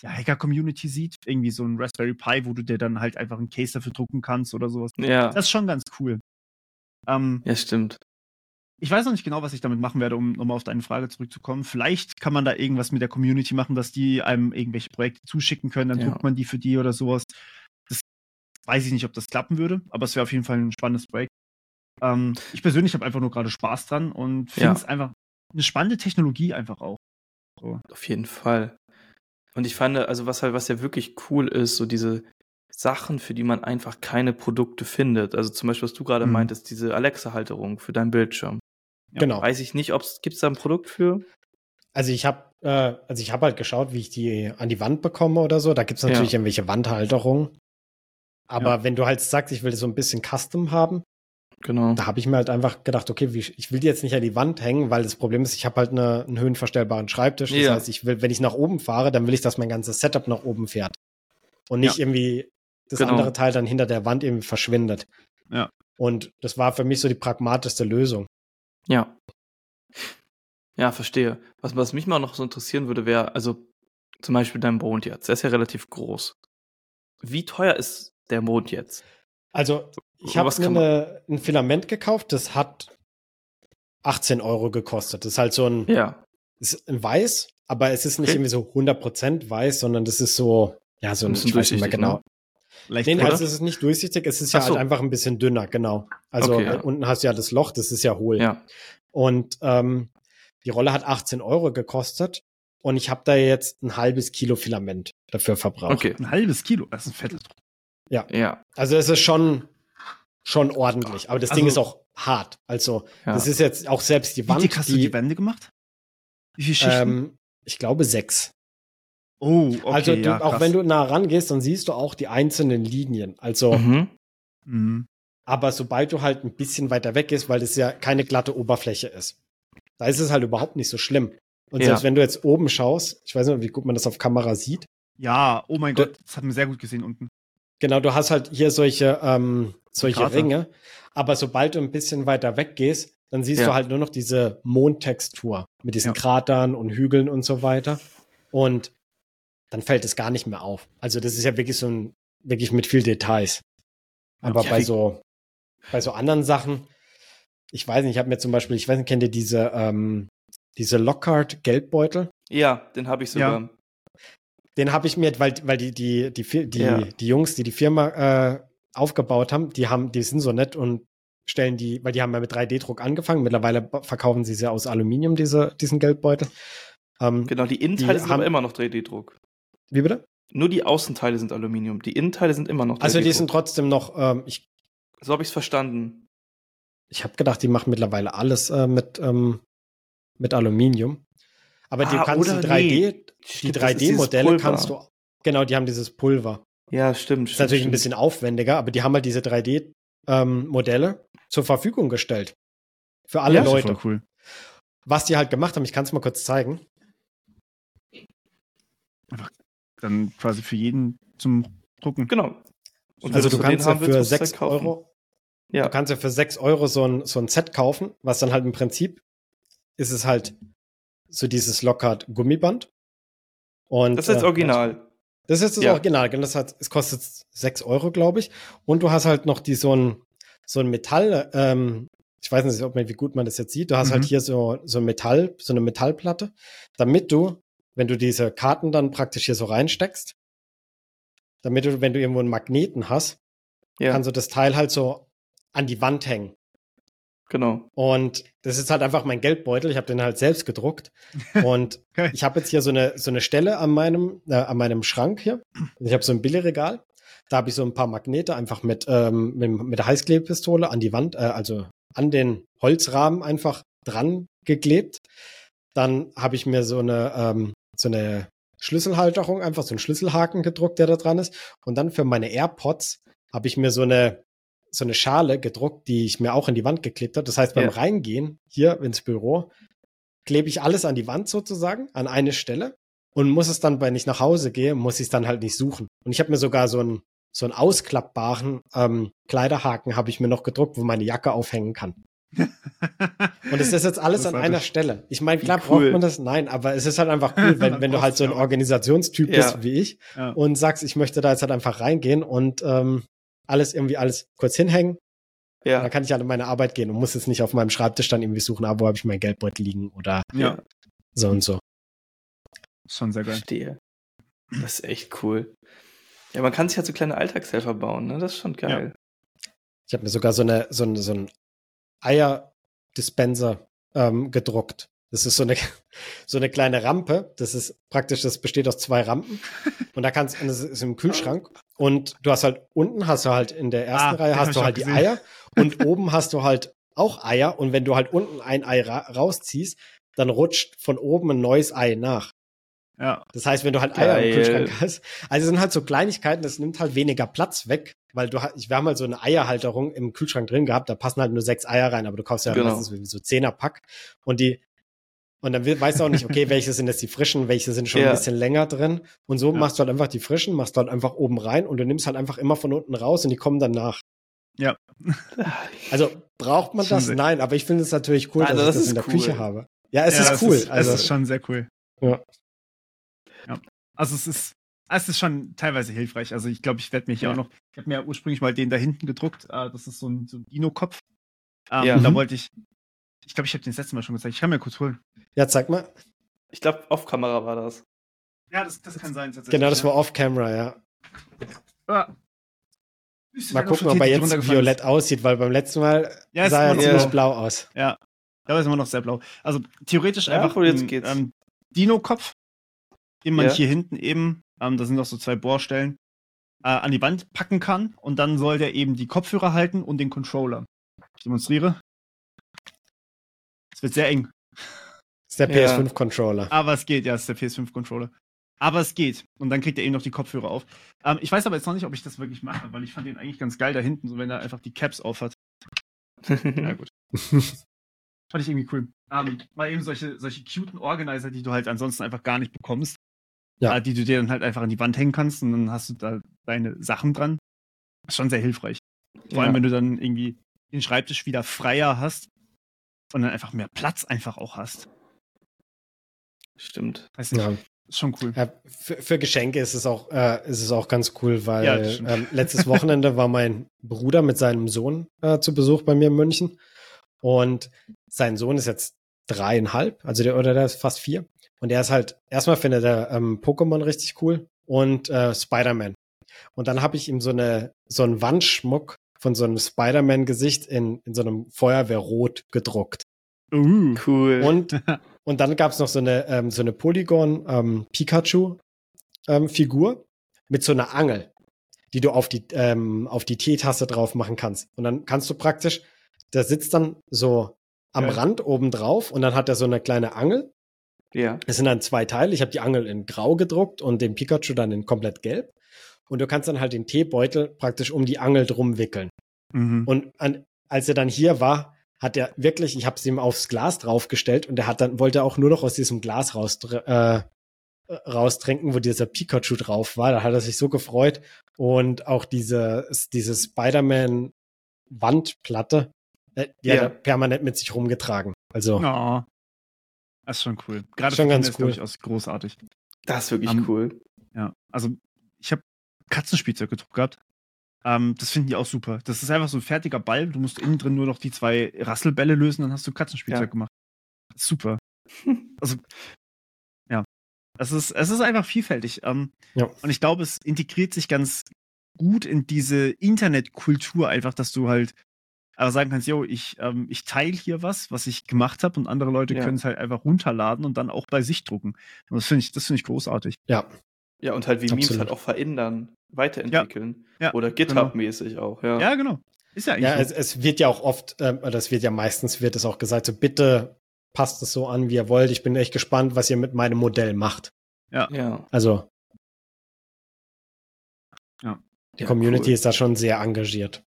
ja, Hacker-Community sieht, irgendwie so ein Raspberry Pi, wo du dir dann halt einfach ein Case dafür drucken kannst oder sowas. Ja. Das ist schon ganz cool. Ähm, Ja, stimmt. Ich weiß noch nicht genau, was ich damit machen werde, um nochmal auf deine Frage zurückzukommen. Vielleicht kann man da irgendwas mit der Community machen, dass die einem irgendwelche Projekte zuschicken können, dann Ja. druckt man die für die oder sowas. Das weiß ich nicht, ob das klappen würde, aber es wäre auf jeden Fall ein spannendes Projekt. Ähm, ich persönlich habe einfach nur gerade Spaß dran und finde Ja. es einfach eine spannende Technologie einfach auch. So. Auf jeden Fall. Und ich fand, also was halt, was ja wirklich cool ist, so diese Sachen, für die man einfach keine Produkte findet. Also zum Beispiel, was du gerade Mhm. meintest, diese Alexa-Halterung für deinen Bildschirm. Ja. Genau. Weiß ich nicht, ob es gibt es da ein Produkt für? Also ich habe äh, also ich habe halt geschaut, wie ich die an die Wand bekomme oder so. Da gibt es natürlich Ja. irgendwelche Wandhalterungen. Aber wenn du halt sagst, ich will das so ein bisschen Custom haben, Genau. da habe ich mir halt einfach gedacht, okay, wie, ich will die jetzt nicht an die Wand hängen, weil das Problem ist, ich habe halt eine, einen höhenverstellbaren Schreibtisch. Das Ja. heißt, ich will, wenn ich nach oben fahre, dann will ich, dass mein ganzes Setup nach oben fährt. Und nicht irgendwie das Genau. andere Teil dann hinter der Wand irgendwie verschwindet. Ja. Und das war für mich so die pragmatischste Lösung. Ja. Ja, verstehe. Was, was mich mal noch so interessieren würde, wäre, also zum Beispiel dein Mond jetzt. Der ist ja relativ groß. Wie teuer ist der Mond jetzt? Also, ich habe mir eine, ein Filament gekauft, das hat 18 Euro gekostet. Das ist halt so ein, Ja. ist ein Weiß, aber es ist nicht Okay. irgendwie so 100% weiß, sondern das ist so, ja, so Ein ich weiß nicht mehr durchsichtig, genau. ne? Leicht Nee, oder? also es ist nicht durchsichtig, es ist ja Ach so. halt einfach ein bisschen dünner, genau. Also Okay, äh, ja. unten hast du ja das Loch, das ist ja hohl. Ja. Und ähm, die Rolle hat 18 Euro gekostet und ich habe da jetzt ein halbes Kilo Filament dafür verbraucht. Okay. Ein halbes Kilo, das ist ein fettes Druck. Ja. Also es ist schon, schon ordentlich, aber das Ding ist Also- auch hart. Also ja. das ist jetzt auch selbst die Wie Wand, dick hast du die Wände gemacht? Wie viele Schichten? ähm, ich glaube sechs. Oh, okay, also du, ja, auch wenn du nah rangehst, dann siehst du auch die einzelnen Linien. Also, Mhm. Mhm. aber sobald du halt ein bisschen weiter weg gehst, weil das ja keine glatte Oberfläche ist, da ist es halt überhaupt nicht so schlimm. Und Ja. selbst wenn du jetzt oben schaust, ich weiß nicht, wie gut man das auf Kamera sieht, Ja, oh mein Da- Gott, das hat man sehr gut gesehen unten. genau, du hast halt hier solche, ähm, solche Krater. Ringe, Aber sobald du ein bisschen weiter weggehst, dann siehst Ja. du halt nur noch diese Mondtextur mit diesen Ja. Kratern und Hügeln und so weiter. Und dann fällt es gar nicht mehr auf. Also das ist ja wirklich so ein, wirklich mit viel Details. Aber Ja, bei so, bei so anderen Sachen, ich weiß nicht, ich habe mir zum Beispiel, ich weiß nicht, kennt ihr diese, ähm, diese Lockhart Geldbeutel? Ja, den habe ich sogar. Den habe ich mir, weil, weil die, die, die, Fir- die, Ja. die Jungs, die die Firma äh, aufgebaut haben, die haben, die sind so nett und stellen die, weil die haben ja mit 3D-Druck angefangen. Mittlerweile verkaufen sie sie aus Aluminium, diese, diesen Geldbeutel. Ähm, Genau, die Innenteile Die sind haben- aber immer noch 3D-Druck. Wie bitte? Nur die Außenteile sind Aluminium. Die Innenteile sind immer noch 3D-Druck. Also die sind trotzdem noch, ähm, ich, So habe ich es verstanden. ich habe gedacht, die machen mittlerweile alles äh, mit, ähm, mit Aluminium. Aber du Ah, kannst oder die 3D, nee. die Stimmt, das ist dieses 3D-Modelle Pulver. kannst du, genau, die haben dieses Pulver. Ja, stimmt. Ist natürlich ein stimmt. bisschen aufwendiger, aber die haben halt diese 3D-Modelle zur Verfügung gestellt. Für alle Ja, Das ist Leute. voll cool. Was die halt gemacht haben, ich kann es mal kurz zeigen. Dann quasi für jeden zum Drucken. Genau. Und also du kannst ja für musst du 6 halt kaufen. Euro, Ja. du kannst ja für 6 Euro so ein, so ein Set kaufen, was dann halt im Prinzip ist es halt so dieses Lockhart Gummiband. Und, Das ist jetzt äh, original. Das ist das Ja. Original, genau. Das hat, es kostet 6 Euro, glaube ich. Und du hast halt noch die so ein, so ein Metall, ähm, ich weiß nicht, ob man, wie gut man das jetzt sieht. Du hast Mhm. halt hier so, so ein Metall, so eine Metallplatte, damit du, wenn du diese Karten dann praktisch hier so reinsteckst, damit du, wenn du irgendwo einen Magneten hast, Ja, kannst du das Teil halt so an die Wand hängen. genau. Und das ist halt einfach mein Geldbeutel. Ich habe den halt selbst gedruckt. Und ich habe jetzt hier so eine, so eine Stelle an meinem, äh, an meinem Schrank hier. Ich habe so ein Billigregal. Da habe ich so ein paar Magnete einfach mit, ähm, mit, mit der Heißklebepistole an die Wand, äh, also an den Holzrahmen einfach dran geklebt. Dann habe ich mir so eine, ähm, so eine Schlüsselhalterung, einfach so einen Schlüsselhaken gedruckt, der da dran ist. Und dann für meine AirPods habe ich mir so eine, so eine Schale gedruckt, die ich mir auch in die Wand geklebt habe. Das heißt, beim Ja. Reingehen hier ins Büro klebe ich alles an die Wand sozusagen, an eine Stelle und muss es dann, wenn ich nach Hause gehe, muss ich es dann halt nicht suchen. Und ich habe mir sogar so einen, so einen ausklappbaren ähm, Kleiderhaken habe ich mir noch gedruckt, wo meine Jacke aufhängen kann. Und es ist jetzt alles an einer Stelle. Ich meine, klar cool. braucht man das, nein, aber es ist halt einfach cool, wenn, wenn du halt so ein Organisationstyp Ja. bist wie ich Ja. und sagst, ich möchte da jetzt halt einfach reingehen und ähm, alles irgendwie alles kurz hinhängen. Ja. Dann kann ich halt in meine Arbeit gehen und muss jetzt nicht auf meinem Schreibtisch dann irgendwie suchen, ah, wo habe ich mein Geldbeutel liegen oder ja, so und so. schon sehr geil. Verstehe. Das ist echt cool. Ja, man kann sich halt so kleine Alltagshelfer bauen, ne? Das ist schon geil. Ich habe mir sogar so eine so ein, so ein Eierdispenser ähm, gedruckt. Das ist so eine so eine kleine Rampe. Das ist praktisch, das besteht aus zwei Rampen und da kannst und das ist im Kühlschrank und du hast halt unten hast du halt in der ersten Ah, Reihe hast du halt die gesehen. Eier und oben hast du halt auch Eier und wenn du halt unten ein Ei ra rausziehst, dann rutscht von oben ein neues Ei nach. Ja, Das heißt, wenn du halt Eier im Geil. Kühlschrank hast, also es sind halt so Kleinigkeiten, das nimmt halt weniger Platz weg, weil du hast, wir haben halt so eine Eierhalterung im Kühlschrank drin gehabt, da passen halt nur sechs Eier rein, aber du kaufst ja Genau. meistens so Zehnerpack und die und dann we- weißt du auch nicht, okay, welche sind jetzt die frischen, welche sind schon Ja. ein bisschen länger drin und so Ja. machst du halt einfach die frischen, machst du halt einfach oben rein und du nimmst halt einfach immer von unten raus und die kommen dann nach. ja. Also braucht man das? sehr- Nein, aber ich finde es natürlich cool, Also dass das ich das in der cool. Küche habe. Ja, es ja, ist cool. Es ist, also, es ist schon sehr cool. Ja. ja. Also es ist, es ist schon teilweise hilfreich. Also ich glaube, ich werde mir hier Ja. auch noch, ich habe mir ja ursprünglich mal den da hinten gedruckt. Äh, das ist so ein, so ein Dino-Kopf. Ähm, Ja. Da Mhm. wollte ich, ich glaube, ich habe den das letzte Mal schon gezeigt. Ich kann mir kurz holen. ja, zeig mal. Ich glaube, auf Kamera war das. Ja, das, das kann sein. tatsächlich, Genau, das ja. war off-camera, ja. Ah. Mal gucken, ob er jetzt violett aussieht, weil beim letzten Mal Ja, es sah er ist ziemlich noch- blau aus. Ja, da ist immer noch sehr blau. Also theoretisch Ja, einfach ein geht's. ähm, Dino-Kopf, den man Ja. hier hinten eben, ähm, da sind noch so zwei Bohrstellen, äh, an die Wand packen kann und dann soll der eben die Kopfhörer halten und den Controller. Ich demonstriere. Es wird sehr eng, Das ist der Ja. PS5-Controller. aber es geht, ja, es ist der PS5-Controller. Aber es geht. Und dann kriegt er eben noch die Kopfhörer auf. Ähm, ich weiß aber jetzt noch nicht, ob ich das wirklich mache, weil ich fand den eigentlich ganz geil da hinten, so wenn er einfach die Caps aufhat. Ja, gut. Fand ich irgendwie cool. Ähm, mal eben solche, solche cuten Organizer, die du halt ansonsten einfach gar nicht bekommst. Ja. Äh, die du dir dann halt einfach an die Wand hängen kannst und dann hast du da deine Sachen dran. Ist schon sehr hilfreich. Vor allem, Ja. wenn du dann irgendwie den Schreibtisch wieder freier hast und dann einfach mehr Platz einfach auch hast. Stimmt. Weiß nicht. Ja. Ist schon cool. Ja, für, für, Geschenke ist es auch, äh, ist es auch ganz cool, weil ja, ähm, letztes Wochenende war mein Bruder mit seinem Sohn äh, zu Besuch bei mir in München. Und sein Sohn ist jetzt dreieinhalb, also der, oder der ist fast vier. Und der ist halt, erstmal findet er ähm, Pokémon richtig cool und äh, Spider-Man. Und dann habe ich ihm so eine, so einen Wandschmuck von so einem Spider-Man-Gesicht in, in so einem Feuerwehrrot gedruckt. Uh, cool. Und, und dann gab es noch so eine, ähm, so eine Polygon ähm, ähm, mit so einer Angel, die du auf die, ähm, auf die Teetasse drauf machen kannst. Und dann kannst du praktisch, der sitzt dann so am ja. Rand oben drauf und dann hat er so eine kleine Angel. Ja. Es sind dann zwei Teile. Ich habe die Angel in grau gedruckt und den Pikachu dann in komplett gelb. Und du kannst dann halt den Teebeutel praktisch um die Angel drum wickeln. Mhm. Und an, als er dann hier war, hat er wirklich, ich habe es ihm aufs Glas draufgestellt und er hat dann wollte auch nur noch aus diesem Glas raus, äh, raustrinken, wo dieser Pikachu drauf war. Da hat er sich so gefreut und auch diese diese Spider-Man Wandplatte, äh, die ja. hat er permanent mit sich rumgetragen. Also oh. Das ist schon cool. Gerade schon ganz cool. Ist, großartig. Das ist wirklich um, cool. Ja, also ich habe Katzenspielzeug gedruckt gehabt. Ähm, das finden die auch super. Das ist einfach so ein fertiger Ball. Du musst innen drin nur noch die zwei Rasselbälle lösen, dann hast du Katzenspielzeug ja. gemacht. Super. also, ja. Es ist, es ist einfach vielfältig. Ähm, ja. Und ich glaube, es integriert sich ganz gut in diese Internetkultur einfach, dass du halt aber sagen kannst, yo, ich, ähm, ich teile hier was, was ich gemacht habe und andere Leute ja. können es halt einfach runterladen und dann auch bei sich drucken. Und das finde ich, das finde ich großartig. Ja. Ja, und halt wie Absolut. Memes halt auch verändern weiterentwickeln. Ja, ja, Oder genau. GitHub-mäßig genau. auch, ja. Ja, genau. Ist ja eigentlich. Ja, es, es, wird ja auch oft, äh, das wird ja meistens, wird es auch gesagt, so bitte passt es so an, wie ihr wollt. Ich bin echt gespannt, was ihr mit meinem Modell macht. Ja. ja. Also. Ja. Die ja, Community cool. ist da schon sehr engagiert.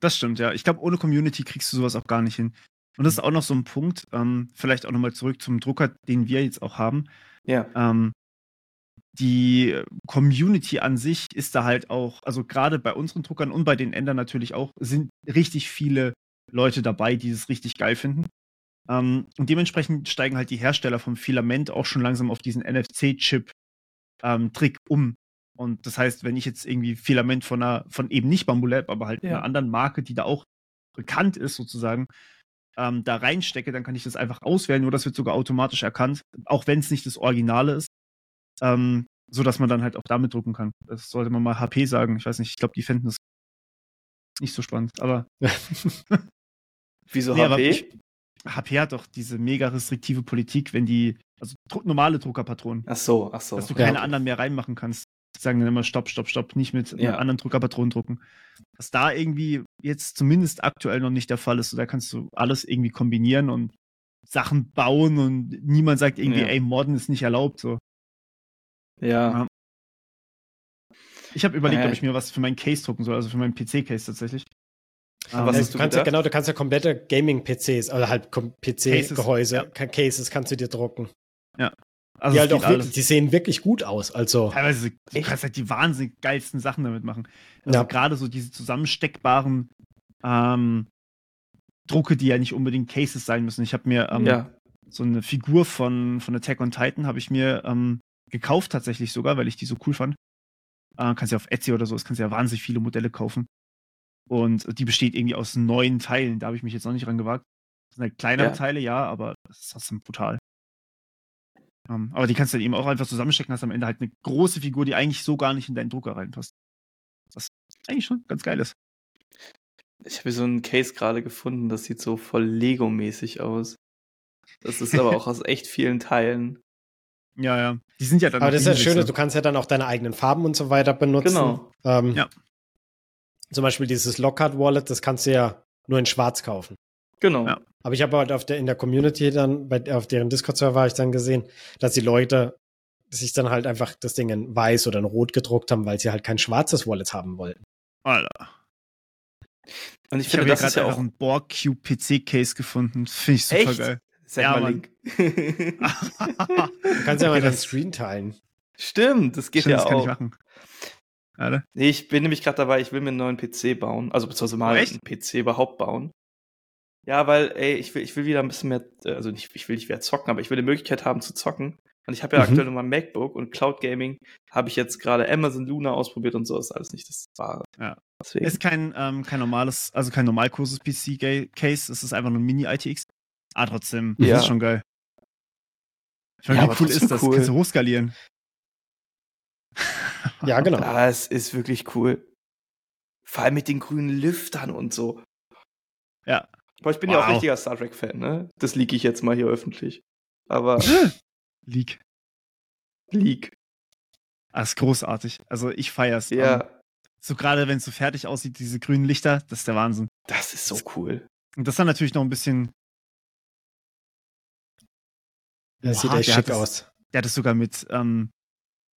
Das stimmt, ja. Ich glaube, ohne Community kriegst du sowas auch gar nicht hin. Und das ist auch noch so ein Punkt, ähm, vielleicht auch nochmal zurück zum Drucker, den wir jetzt auch haben. Ja. Ähm, die Community an sich ist da halt auch, also gerade bei unseren Druckern und bei den Ändern natürlich auch, sind richtig viele Leute dabei, die es richtig geil finden. Ähm, und dementsprechend steigen halt die Hersteller vom Filament auch schon langsam auf diesen NFC-Chip-Trick ähm, um. Und das heißt, wenn ich jetzt irgendwie Filament von einer, von eben nicht Bambulab, aber halt ja. einer anderen Marke, die da auch bekannt ist, sozusagen, ähm, da reinstecke, dann kann ich das einfach auswählen. Nur das wird sogar automatisch erkannt, auch wenn es nicht das Originale ist ähm, so dass man dann halt auch damit drucken kann. Das sollte man mal HP sagen. Ich weiß nicht, ich glaube, die fänden das nicht so spannend, aber. Wieso nee, HP? Ich, HP hat doch diese mega restriktive Politik, wenn die, also normale Druckerpatronen. Ach so, ach so. Dass du keine ja. anderen mehr reinmachen kannst. Sagen dann immer Stopp, Stopp, Stopp, nicht mit ja. anderen Druckerpatronen drucken. Was da irgendwie jetzt zumindest aktuell noch nicht der Fall ist, so, da kannst du alles irgendwie kombinieren und Sachen bauen und niemand sagt irgendwie, ja. ey, Morden ist nicht erlaubt, so. Ja. Ich habe überlegt, äh, ob ich mir was für meinen Case drucken soll, also für meinen PC-Case tatsächlich. Um, was hast du kannst ja, genau, du kannst ja komplette Gaming-PCs, also halt PC-Gehäuse, ja. Cases kannst du dir drucken. Ja. Also die halt auch wirklich, die sehen wirklich gut aus. Also teilweise du kannst halt die wahnsinnig geilsten Sachen damit machen. Also ja. gerade so diese zusammensteckbaren ähm, Drucke, die ja nicht unbedingt Cases sein müssen. Ich habe mir ähm, ja. so eine Figur von, von Attack on Titan habe ich mir ähm, gekauft tatsächlich sogar, weil ich die so cool fand. Äh, kannst ja auf Etsy oder so, es kannst ja wahnsinnig viele Modelle kaufen. Und die besteht irgendwie aus neun Teilen. Da habe ich mich jetzt noch nicht ran gewagt. Das sind halt kleinere ja. Teile, ja, aber das ist trotzdem brutal. Um, ähm, aber die kannst du dann eben auch einfach zusammenstecken, hast am Ende halt eine große Figur, die eigentlich so gar nicht in deinen Drucker reinpasst. Was eigentlich schon ganz geil ist. Ich habe so einen Case gerade gefunden, das sieht so voll Lego-mäßig aus. Das ist aber auch aus echt vielen Teilen. Ja, ja. Die sind ja dann. Aber das ist ja schön, du kannst ja dann auch deine eigenen Farben und so weiter benutzen. Genau. Ähm, ja. Zum Beispiel dieses Lockhart Wallet, das kannst du ja nur in Schwarz kaufen. Genau. Ja. Aber ich habe halt auf der, in der Community dann, bei, auf deren Discord-Server habe ich dann gesehen, dass die Leute sich dann halt einfach das Ding in weiß oder in rot gedruckt haben, weil sie halt kein schwarzes Wallet haben wollten. Alter. Und ich, ich finde, das ist ja auch ein Borg Cube PC Case gefunden. Finde ich super Echt? geil. Send ja, mal Link. du kannst ja mal deinen Screen teilen. Stimmt, das geht Stimmt, ja das auch. Kann ich machen. Nee, ich bin nämlich gerade dabei, ich will mir einen neuen PC bauen. Also beziehungsweise mal echt? einen PC überhaupt bauen. Ja, weil, ey, ich will, ich will wieder ein bisschen mehr, äh, also nicht, ich will nicht mehr zocken, aber ich will die Möglichkeit haben zu zocken. Und ich habe ja Mhm. aktuell noch mein MacBook und Cloud Gaming habe ich jetzt gerade Amazon Luna ausprobiert und so ist alles nicht das war. Ja. Deswegen. Ist kein, ähm, kein normales, also kein normalgroßes PC-Case, es ist einfach nur ein Mini-ITX. Ah, trotzdem, das Ja. ist schon geil. Ich meine, Ja, wie cool ist das? cool. Kannst du hochskalieren. Ja, genau. Ja, es ist wirklich cool. Vor allem mit den grünen Lüftern und so. Ja. Aber ich bin ja auch Wow. richtiger Star Trek-Fan, ne? Das liege ich jetzt mal hier öffentlich. Aber Leak. Leak. Ah, ist großartig. Also ich feier's. Ja, Ähm, so gerade wenn es so fertig aussieht, diese grünen Lichter, das ist der Wahnsinn. das ist so cool. Und das dann natürlich noch ein bisschen, Das sieht Oha, echt der hat schick das- aus. der hat es sogar mit ähm,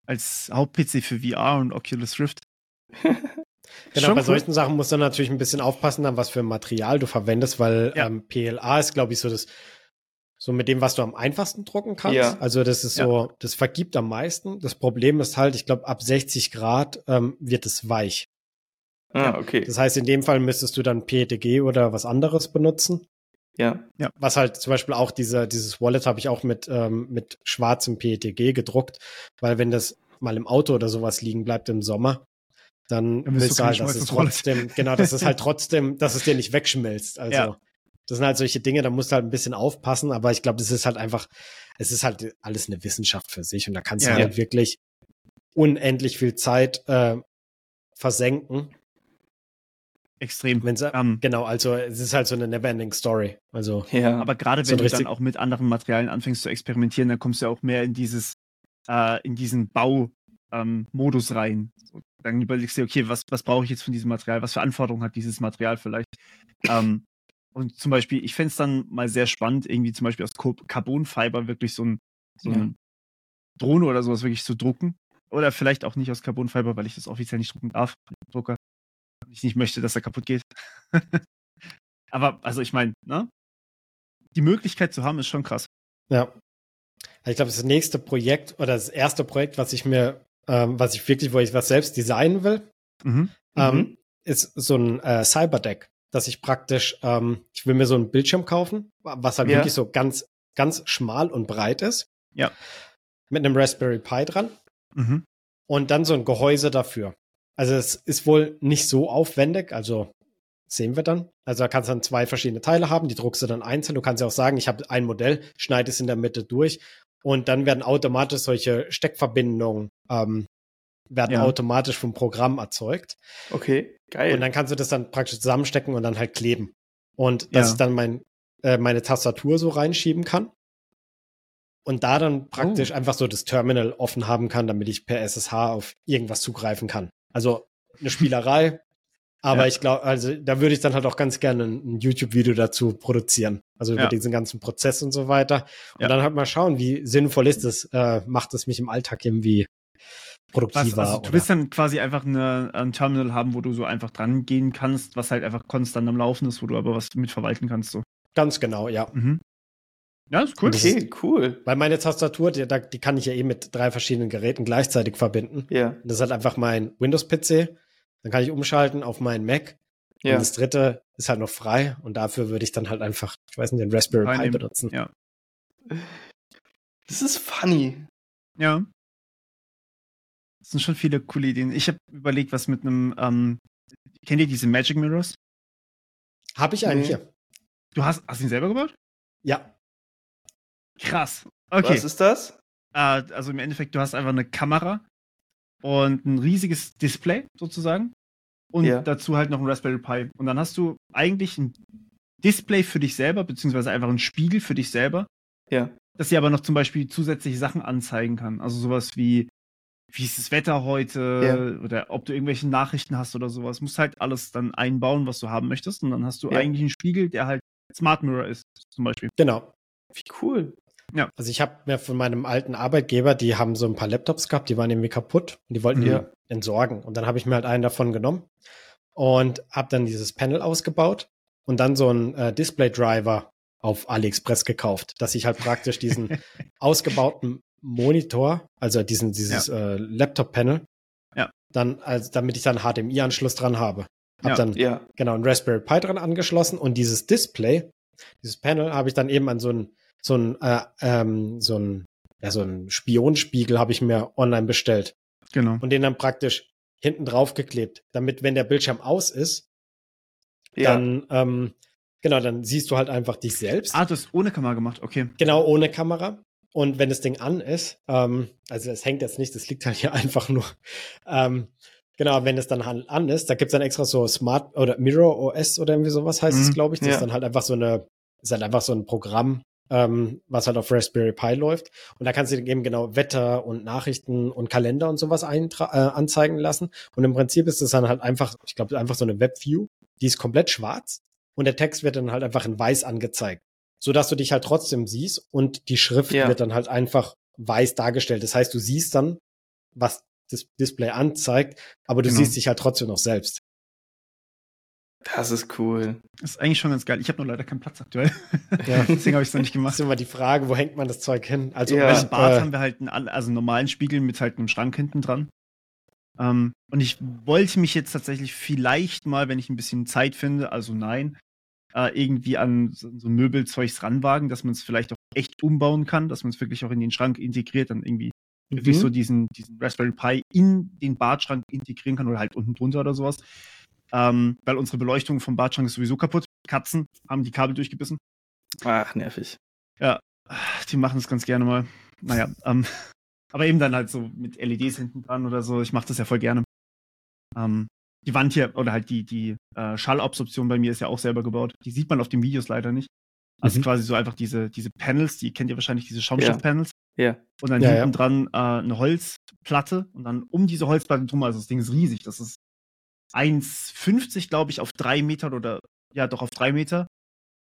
als Haupt-PC für VR und Oculus Rift. Genau, Schon bei cool. solchen Sachen musst du natürlich ein bisschen aufpassen, dann was für Material du verwendest, weil Ja. ähm, PLA ist, glaube ich, so das, so mit dem, was du am einfachsten drucken kannst. Ja. Also das ist Ja. so, das vergibt am meisten. Das Problem ist halt, ich glaube, ab 60 Grad ähm, wird es weich. Ah, okay. Das heißt, in dem Fall müsstest du dann PETG oder was anderes benutzen. Ja. Was halt zum Beispiel auch diese, dieses Wallet habe ich auch mit, ähm, mit schwarzem PETG gedruckt, weil wenn das mal im Auto oder sowas liegen bleibt im Sommer, dann Dann willst du halt, dass es trotzdem, genau, dass es halt trotzdem, dass es dir nicht wegschmilzt. Also Ja. das sind halt solche Dinge, da musst du halt ein bisschen aufpassen, aber ich glaube, das ist halt einfach, es ist halt alles eine Wissenschaft für sich und da kannst Ja. du halt wirklich unendlich viel Zeit äh, versenken. Extrem. Wenn's, Ähm, genau, also es ist halt so eine never-ending Story. Also Ja. Aber gerade So wenn ein du dann auch mit anderen Materialien anfängst zu experimentieren, dann kommst du ja auch mehr in dieses, äh, in diesen Bau-Modus rein. So, dann überlegst du dir, okay, was, was brauche ich jetzt von diesem Material? Was für Anforderungen hat dieses Material vielleicht? ähm, und zum Beispiel, ich fände es dann mal sehr spannend, irgendwie zum Beispiel aus Carbonfiber wirklich so ein, so Ja. ein Drohne oder sowas wirklich zu drucken. Oder vielleicht auch nicht aus Carbonfiber, weil ich das offiziell nicht drucken darf. Drucker. Ich nicht möchte, dass er kaputt geht. Aber, also ich meine, ne? Die Möglichkeit zu haben, ist schon krass. Ja. Ich glaube, das nächste Projekt oder das erste Projekt, was ich mir, ähm, was ich wirklich, wo ich was selbst designen will, Mhm. ähm, ist so ein äh, Cyberdeck, dass ich praktisch, ähm, ich will mir so einen Bildschirm kaufen, was halt Ja. wirklich so ganz, ganz schmal und breit ist. Ja. Mit einem Raspberry Pi dran Mhm. und dann so ein Gehäuse dafür. Also es ist wohl nicht so aufwendig, also sehen wir dann. Also da kannst du dann zwei verschiedene Teile haben, die druckst du dann einzeln. Du kannst ja auch sagen, ich habe ein Modell, schneide es in der Mitte durch und dann werden automatisch solche Steckverbindungen ähm, werden Ja. automatisch vom Programm erzeugt. Okay, geil. Und dann kannst du das dann praktisch zusammenstecken und dann halt kleben. Und dass Ja. ich dann mein, äh, meine Tastatur so reinschieben kann. Und da dann praktisch Oh. einfach so das Terminal offen haben kann, damit ich per SSH auf irgendwas zugreifen kann. Also eine Spielerei. Aber Ja. ich glaube, also da würde ich dann halt auch ganz gerne ein, ein YouTube-Video dazu produzieren. Also über Ja. diesen ganzen Prozess und so weiter. Und Ja. dann halt mal schauen, wie sinnvoll ist es, äh, macht es mich im Alltag irgendwie Was, produktiver. also, du willst dann quasi einfach eine, ein Terminal haben, wo du so einfach dran gehen kannst, was halt einfach konstant am Laufen ist, wo du aber was mit verwalten kannst. So. Ganz genau, ja. Mhm. Ja, ist cool. Und das ist- okay, cool. Weil meine Tastatur, die, die kann ich ja eh mit drei verschiedenen Geräten gleichzeitig verbinden. Ja, das ist halt einfach mein Windows-PC. Dann kann ich umschalten auf meinen Mac. ja. Und das dritte ist halt noch frei. Und dafür würde ich dann halt einfach, ich weiß nicht, den Raspberry Pi benutzen. Ja. Das ist funny. Ja. Das sind schon viele coole Ideen. Ich habe überlegt, was mit einem, ähm, kennt ihr diese Magic Mirrors? Habe ich einen Nee. hier. Du hast, hast du ihn selber gebaut? Ja. Krass. Okay. Was ist das? Äh, also im Endeffekt, du hast einfach eine Kamera und ein riesiges Display sozusagen und Ja. dazu halt noch ein Raspberry Pi. Und dann hast du eigentlich ein Display für dich selber, beziehungsweise einfach einen Spiegel für dich selber, Ja. das dir aber noch zum Beispiel zusätzliche Sachen anzeigen kann. Also sowas wie, wie ist das Wetter heute oder ob du irgendwelche Nachrichten hast oder sowas. Musst halt alles dann einbauen, was du haben möchtest. Und dann hast du Ja. eigentlich einen Spiegel, der halt Smart Mirror ist, zum Beispiel. Genau. Wie cool. Also ich habe mir von meinem alten Arbeitgeber, die haben so ein paar Laptops gehabt, die waren irgendwie kaputt und die wollten Mhm. die entsorgen. Und dann habe ich mir halt einen davon genommen und habe dann dieses Panel ausgebaut und dann so einen äh, Display-Driver auf AliExpress gekauft, dass ich halt praktisch diesen ausgebauten Monitor, also diesen, dieses äh, Laptop-Panel, Ja. dann, also damit ich dann HDMI-Anschluss dran habe. Hab Ja. dann Ja. genau ein Raspberry Pi dran angeschlossen und dieses Display, dieses Panel, habe ich dann eben an so ein, so ein, äh, ähm, so ein, ja, so ein Spionspiegel habe ich mir online bestellt Genau. und den dann praktisch hinten drauf geklebt, damit, wenn der Bildschirm aus ist, Ja. dann, ähm, genau, dann siehst du halt einfach dich selbst. Ah, du hast ohne Kamera gemacht, okay. Genau, ohne Kamera. Und wenn das Ding an ist, ähm, also es hängt jetzt nicht, das liegt halt hier einfach nur. Ähm, genau, wenn es dann halt an ist, da gibt's dann extra so Smart oder Mirror OS oder irgendwie sowas heißt es, Mhm, glaube ich. Das ja. ist dann halt einfach so eine, ist halt einfach so ein Programm, ähm, was halt auf Raspberry Pi läuft. Und da kannst du eben genau Wetter und Nachrichten und Kalender und sowas äh, anzeigen lassen. Und im Prinzip ist es dann halt einfach, ich glaube, einfach so eine Webview, die ist komplett schwarz und der Text wird dann halt einfach in weiß angezeigt so dass du dich halt trotzdem siehst und die Schrift Ja. wird dann halt einfach weiß dargestellt. Das heißt, du siehst dann, was das Display anzeigt, aber du Genau. siehst dich halt trotzdem noch selbst. Das ist cool. Das ist eigentlich schon ganz geil. Ich habe nur leider keinen Platz aktuell. Ja. Deswegen habe ich es noch nicht Das gemacht. ist immer die Frage, wo hängt man das Zeug hin? Also Ja. Dem Bad äh, haben wir halt einen, an- also einen normalen Spiegel mit halt einem Schrank hinten dran. Ähm, und ich wollte mich jetzt tatsächlich vielleicht mal, wenn ich ein bisschen Zeit finde, also nein, äh, irgendwie an so, so Möbelzeugs ranwagen, dass man es vielleicht auch echt umbauen kann, dass man es wirklich auch in den Schrank integriert, dann irgendwie wirklich Mhm. so diesen, diesen Raspberry Pi in den Badschrank integrieren kann oder halt unten drunter oder sowas. Ähm, weil unsere Beleuchtung vom Badschrank ist sowieso kaputt. Katzen haben die Kabel durchgebissen. Ach, nervig. Die machen es ganz gerne mal. Naja, ähm, aber eben dann halt so mit LEDs hinten dran oder so. Ich mache das ja voll gerne. Ähm, die Wand hier, oder halt die, die äh, Schallabsorption bei mir ist ja auch selber gebaut. Die sieht man auf den Videos leider nicht. Also Mhm. quasi so einfach diese, diese Panels, die kennt ihr wahrscheinlich, diese Schaumstoff-Panels. Ja. Und dann Ja, hinten dran äh, eine Holzplatte und dann um diese Holzplatte drum, also das Ding ist riesig. Das ist 1,50, glaube ich, auf drei Meter oder ja, doch auf drei Meter.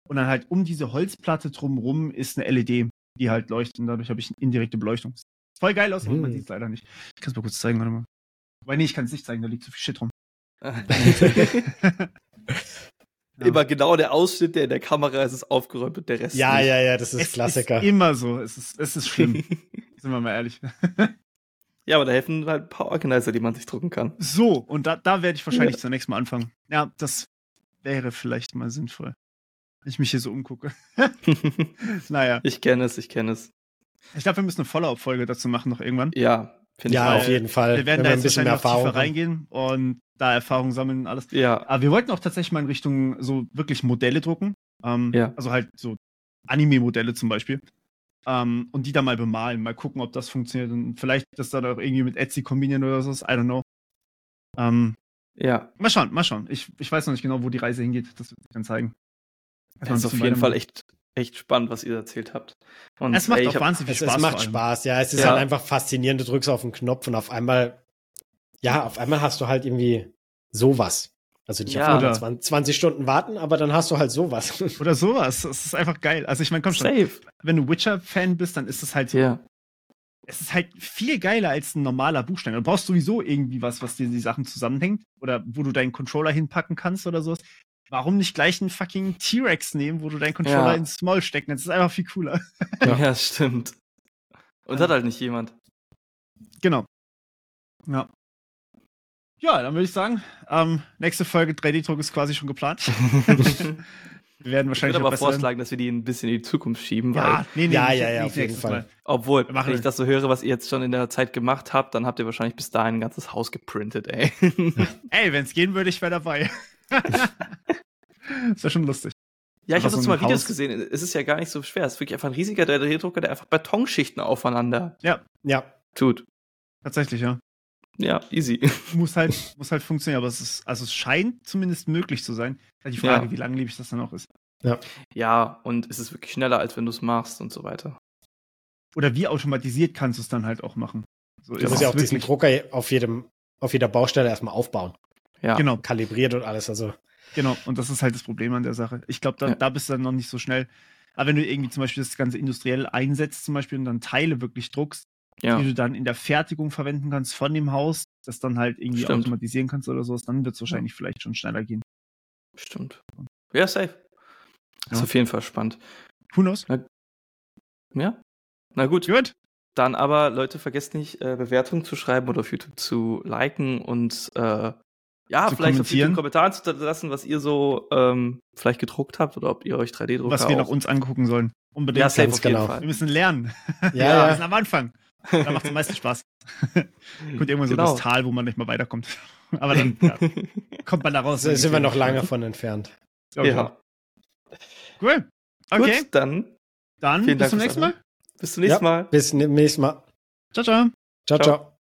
Und dann halt um diese Holzplatte drumrum ist eine LED, die halt leuchtet und dadurch habe ich eine indirekte Beleuchtung. Sieht voll geil aus, aber man Mhm. sieht es leider nicht. Ich kann es mal kurz zeigen, warte mal. Weil nee, ich kann es nicht zeigen, da liegt zu viel Shit rum. Ja. Immer genau der Ausschnitt, der in der Kamera ist, ist aufgeräumt und der Rest ja, nicht. ja, ja, das ist es Klassiker. ist immer so. Es ist, es ist schlimm, sind wir mal ehrlich. Ja, aber da helfen halt ein paar Organizer, die man sich drucken kann. So, und da, da werde ich wahrscheinlich zunächst mal anfangen. Ja, das wäre vielleicht mal sinnvoll. Wenn ich mich hier so umgucke. naja, ich kenne es, ich kenne es. ich glaube, wir müssen eine Follow-up-Folge dazu machen noch irgendwann. Ja, finde ja, ich auf auch. jeden Fall. Wir werden wenn da man jetzt wahrscheinlich noch Erfahrung tiefer reingehen und da Erfahrung sammeln und alles. Ja, Aber wir wollten auch tatsächlich mal in Richtung so wirklich Modelle drucken. Ähm, Ja. Also halt so Anime-Modelle zum Beispiel. Ähm, und die dann mal bemalen, mal gucken, ob das funktioniert und vielleicht das dann auch irgendwie mit Etsy kombinieren oder so. I don't know. Ähm, ja. mal schauen, mal schauen. Ich, ich weiß noch nicht genau, wo die Reise hingeht. Das wird sich dann zeigen. Das ist auf jeden Fall echt, echt spannend, was ihr erzählt habt. Und Es macht ey, auch wahnsinnig viel Spaß. es macht. Spaß, ja. Es ist Ja. halt einfach faszinierend. Du drückst auf den Knopf und auf einmal, ja, auf einmal hast du halt irgendwie sowas. Also nicht Ja. auf einmal Oder- 20, 20 Stunden warten, aber dann hast du halt sowas. Oder sowas. Das ist einfach geil. Also ich meine, komm schon, Safe. wenn du Witcher-Fan bist, dann ist es halt so, Ja. es ist halt viel geiler als ein normaler Buchstaben. Du brauchst sowieso irgendwie was, was dir die Sachen zusammenhängt oder wo du deinen Controller hinpacken kannst oder sowas. Warum nicht gleich einen fucking T-Rex nehmen, wo du deinen Controller Ja. ins Maul stecken? Das ist einfach viel cooler. ja. stimmt. Und hat halt nicht jemand. Genau. Ja. Ja, dann würde ich sagen, ähm, nächste Folge 3D-Druck ist quasi schon geplant. Wir werden Ich wahrscheinlich würde auch aber vorschlagen, dass wir die ein bisschen in die Zukunft schieben, weil, Ja, nee, nee, Ja, nicht- ja, ja, nicht auf jeden Fall. Mal. obwohl, wenn ich das. so höre, was ihr jetzt schon in der Zeit gemacht habt, dann habt ihr wahrscheinlich bis dahin ein ganzes Haus geprintet, ey. Ey, wenn es gehen würde, ich wäre dabei. das wäre schon lustig. Ja, ich habe so dazu mal Videos Haus. gesehen. Es ist ja gar nicht so schwer. Es ist wirklich einfach ein riesiger 3D-Drucker, der einfach Betonschichten aufeinander ja, tut. Tatsächlich, ja. Ja, easy. muss halt, muss halt funktionieren, aber es ist, also es scheint zumindest möglich zu sein. Halt die Frage, Ja. wie langlebig das dann auch ist. Ja, und es ist wirklich schneller, als wenn du es machst und so weiter. Oder wie automatisiert kannst du es dann halt auch machen. So du musst ja es auch diesen. Drucker auf jedem, auf jeder Baustelle erstmal aufbauen. Ja, Genau, Kalibriert und alles. Also, genau. Und das ist halt das Problem an der Sache. Ich glaube, da, Ja. da bist du dann noch nicht so schnell. Aber wenn du irgendwie zum Beispiel das Ganze industriell einsetzt, zum Beispiel und dann Teile wirklich druckst, ja. die du dann in der Fertigung verwenden kannst von dem Haus, das dann halt irgendwie Stimmt. automatisieren kannst oder sowas, dann wird es wahrscheinlich vielleicht schon schneller gehen. Stimmt. Ja, safe. Ist Ja. auf jeden Fall spannend. Who knows? Ja? Na gut. Gut. Dann aber, Leute, vergesst nicht, äh, Bewertungen zu schreiben oder auf YouTube zu liken und äh, ja, Zu vielleicht auf YouTube. Kommentaren zu lassen, was ihr so ähm, vielleicht gedruckt habt oder ob ihr euch 3D-Drucker Was wir noch uns angucken sollen. Unbedingt. Ja, safe auf jeden genau. Wir Fall. müssen lernen. Ja, Wir ja. sind am Anfang. Da macht es am meisten Spaß. Kommt irgendwann so Genau. das Tal, wo man nicht mehr weiterkommt. Aber dann ja, kommt man da raus. Da sind wir noch lange von entfernt. Okay. Ja. Cool. Okay, Gut, dann dann vielen bis Dank zum nächsten Mal. bis zum nächsten Ja, Mal. Bis zum nächsten Mal. Ciao, ciao. Ciao, Ciao. ciao.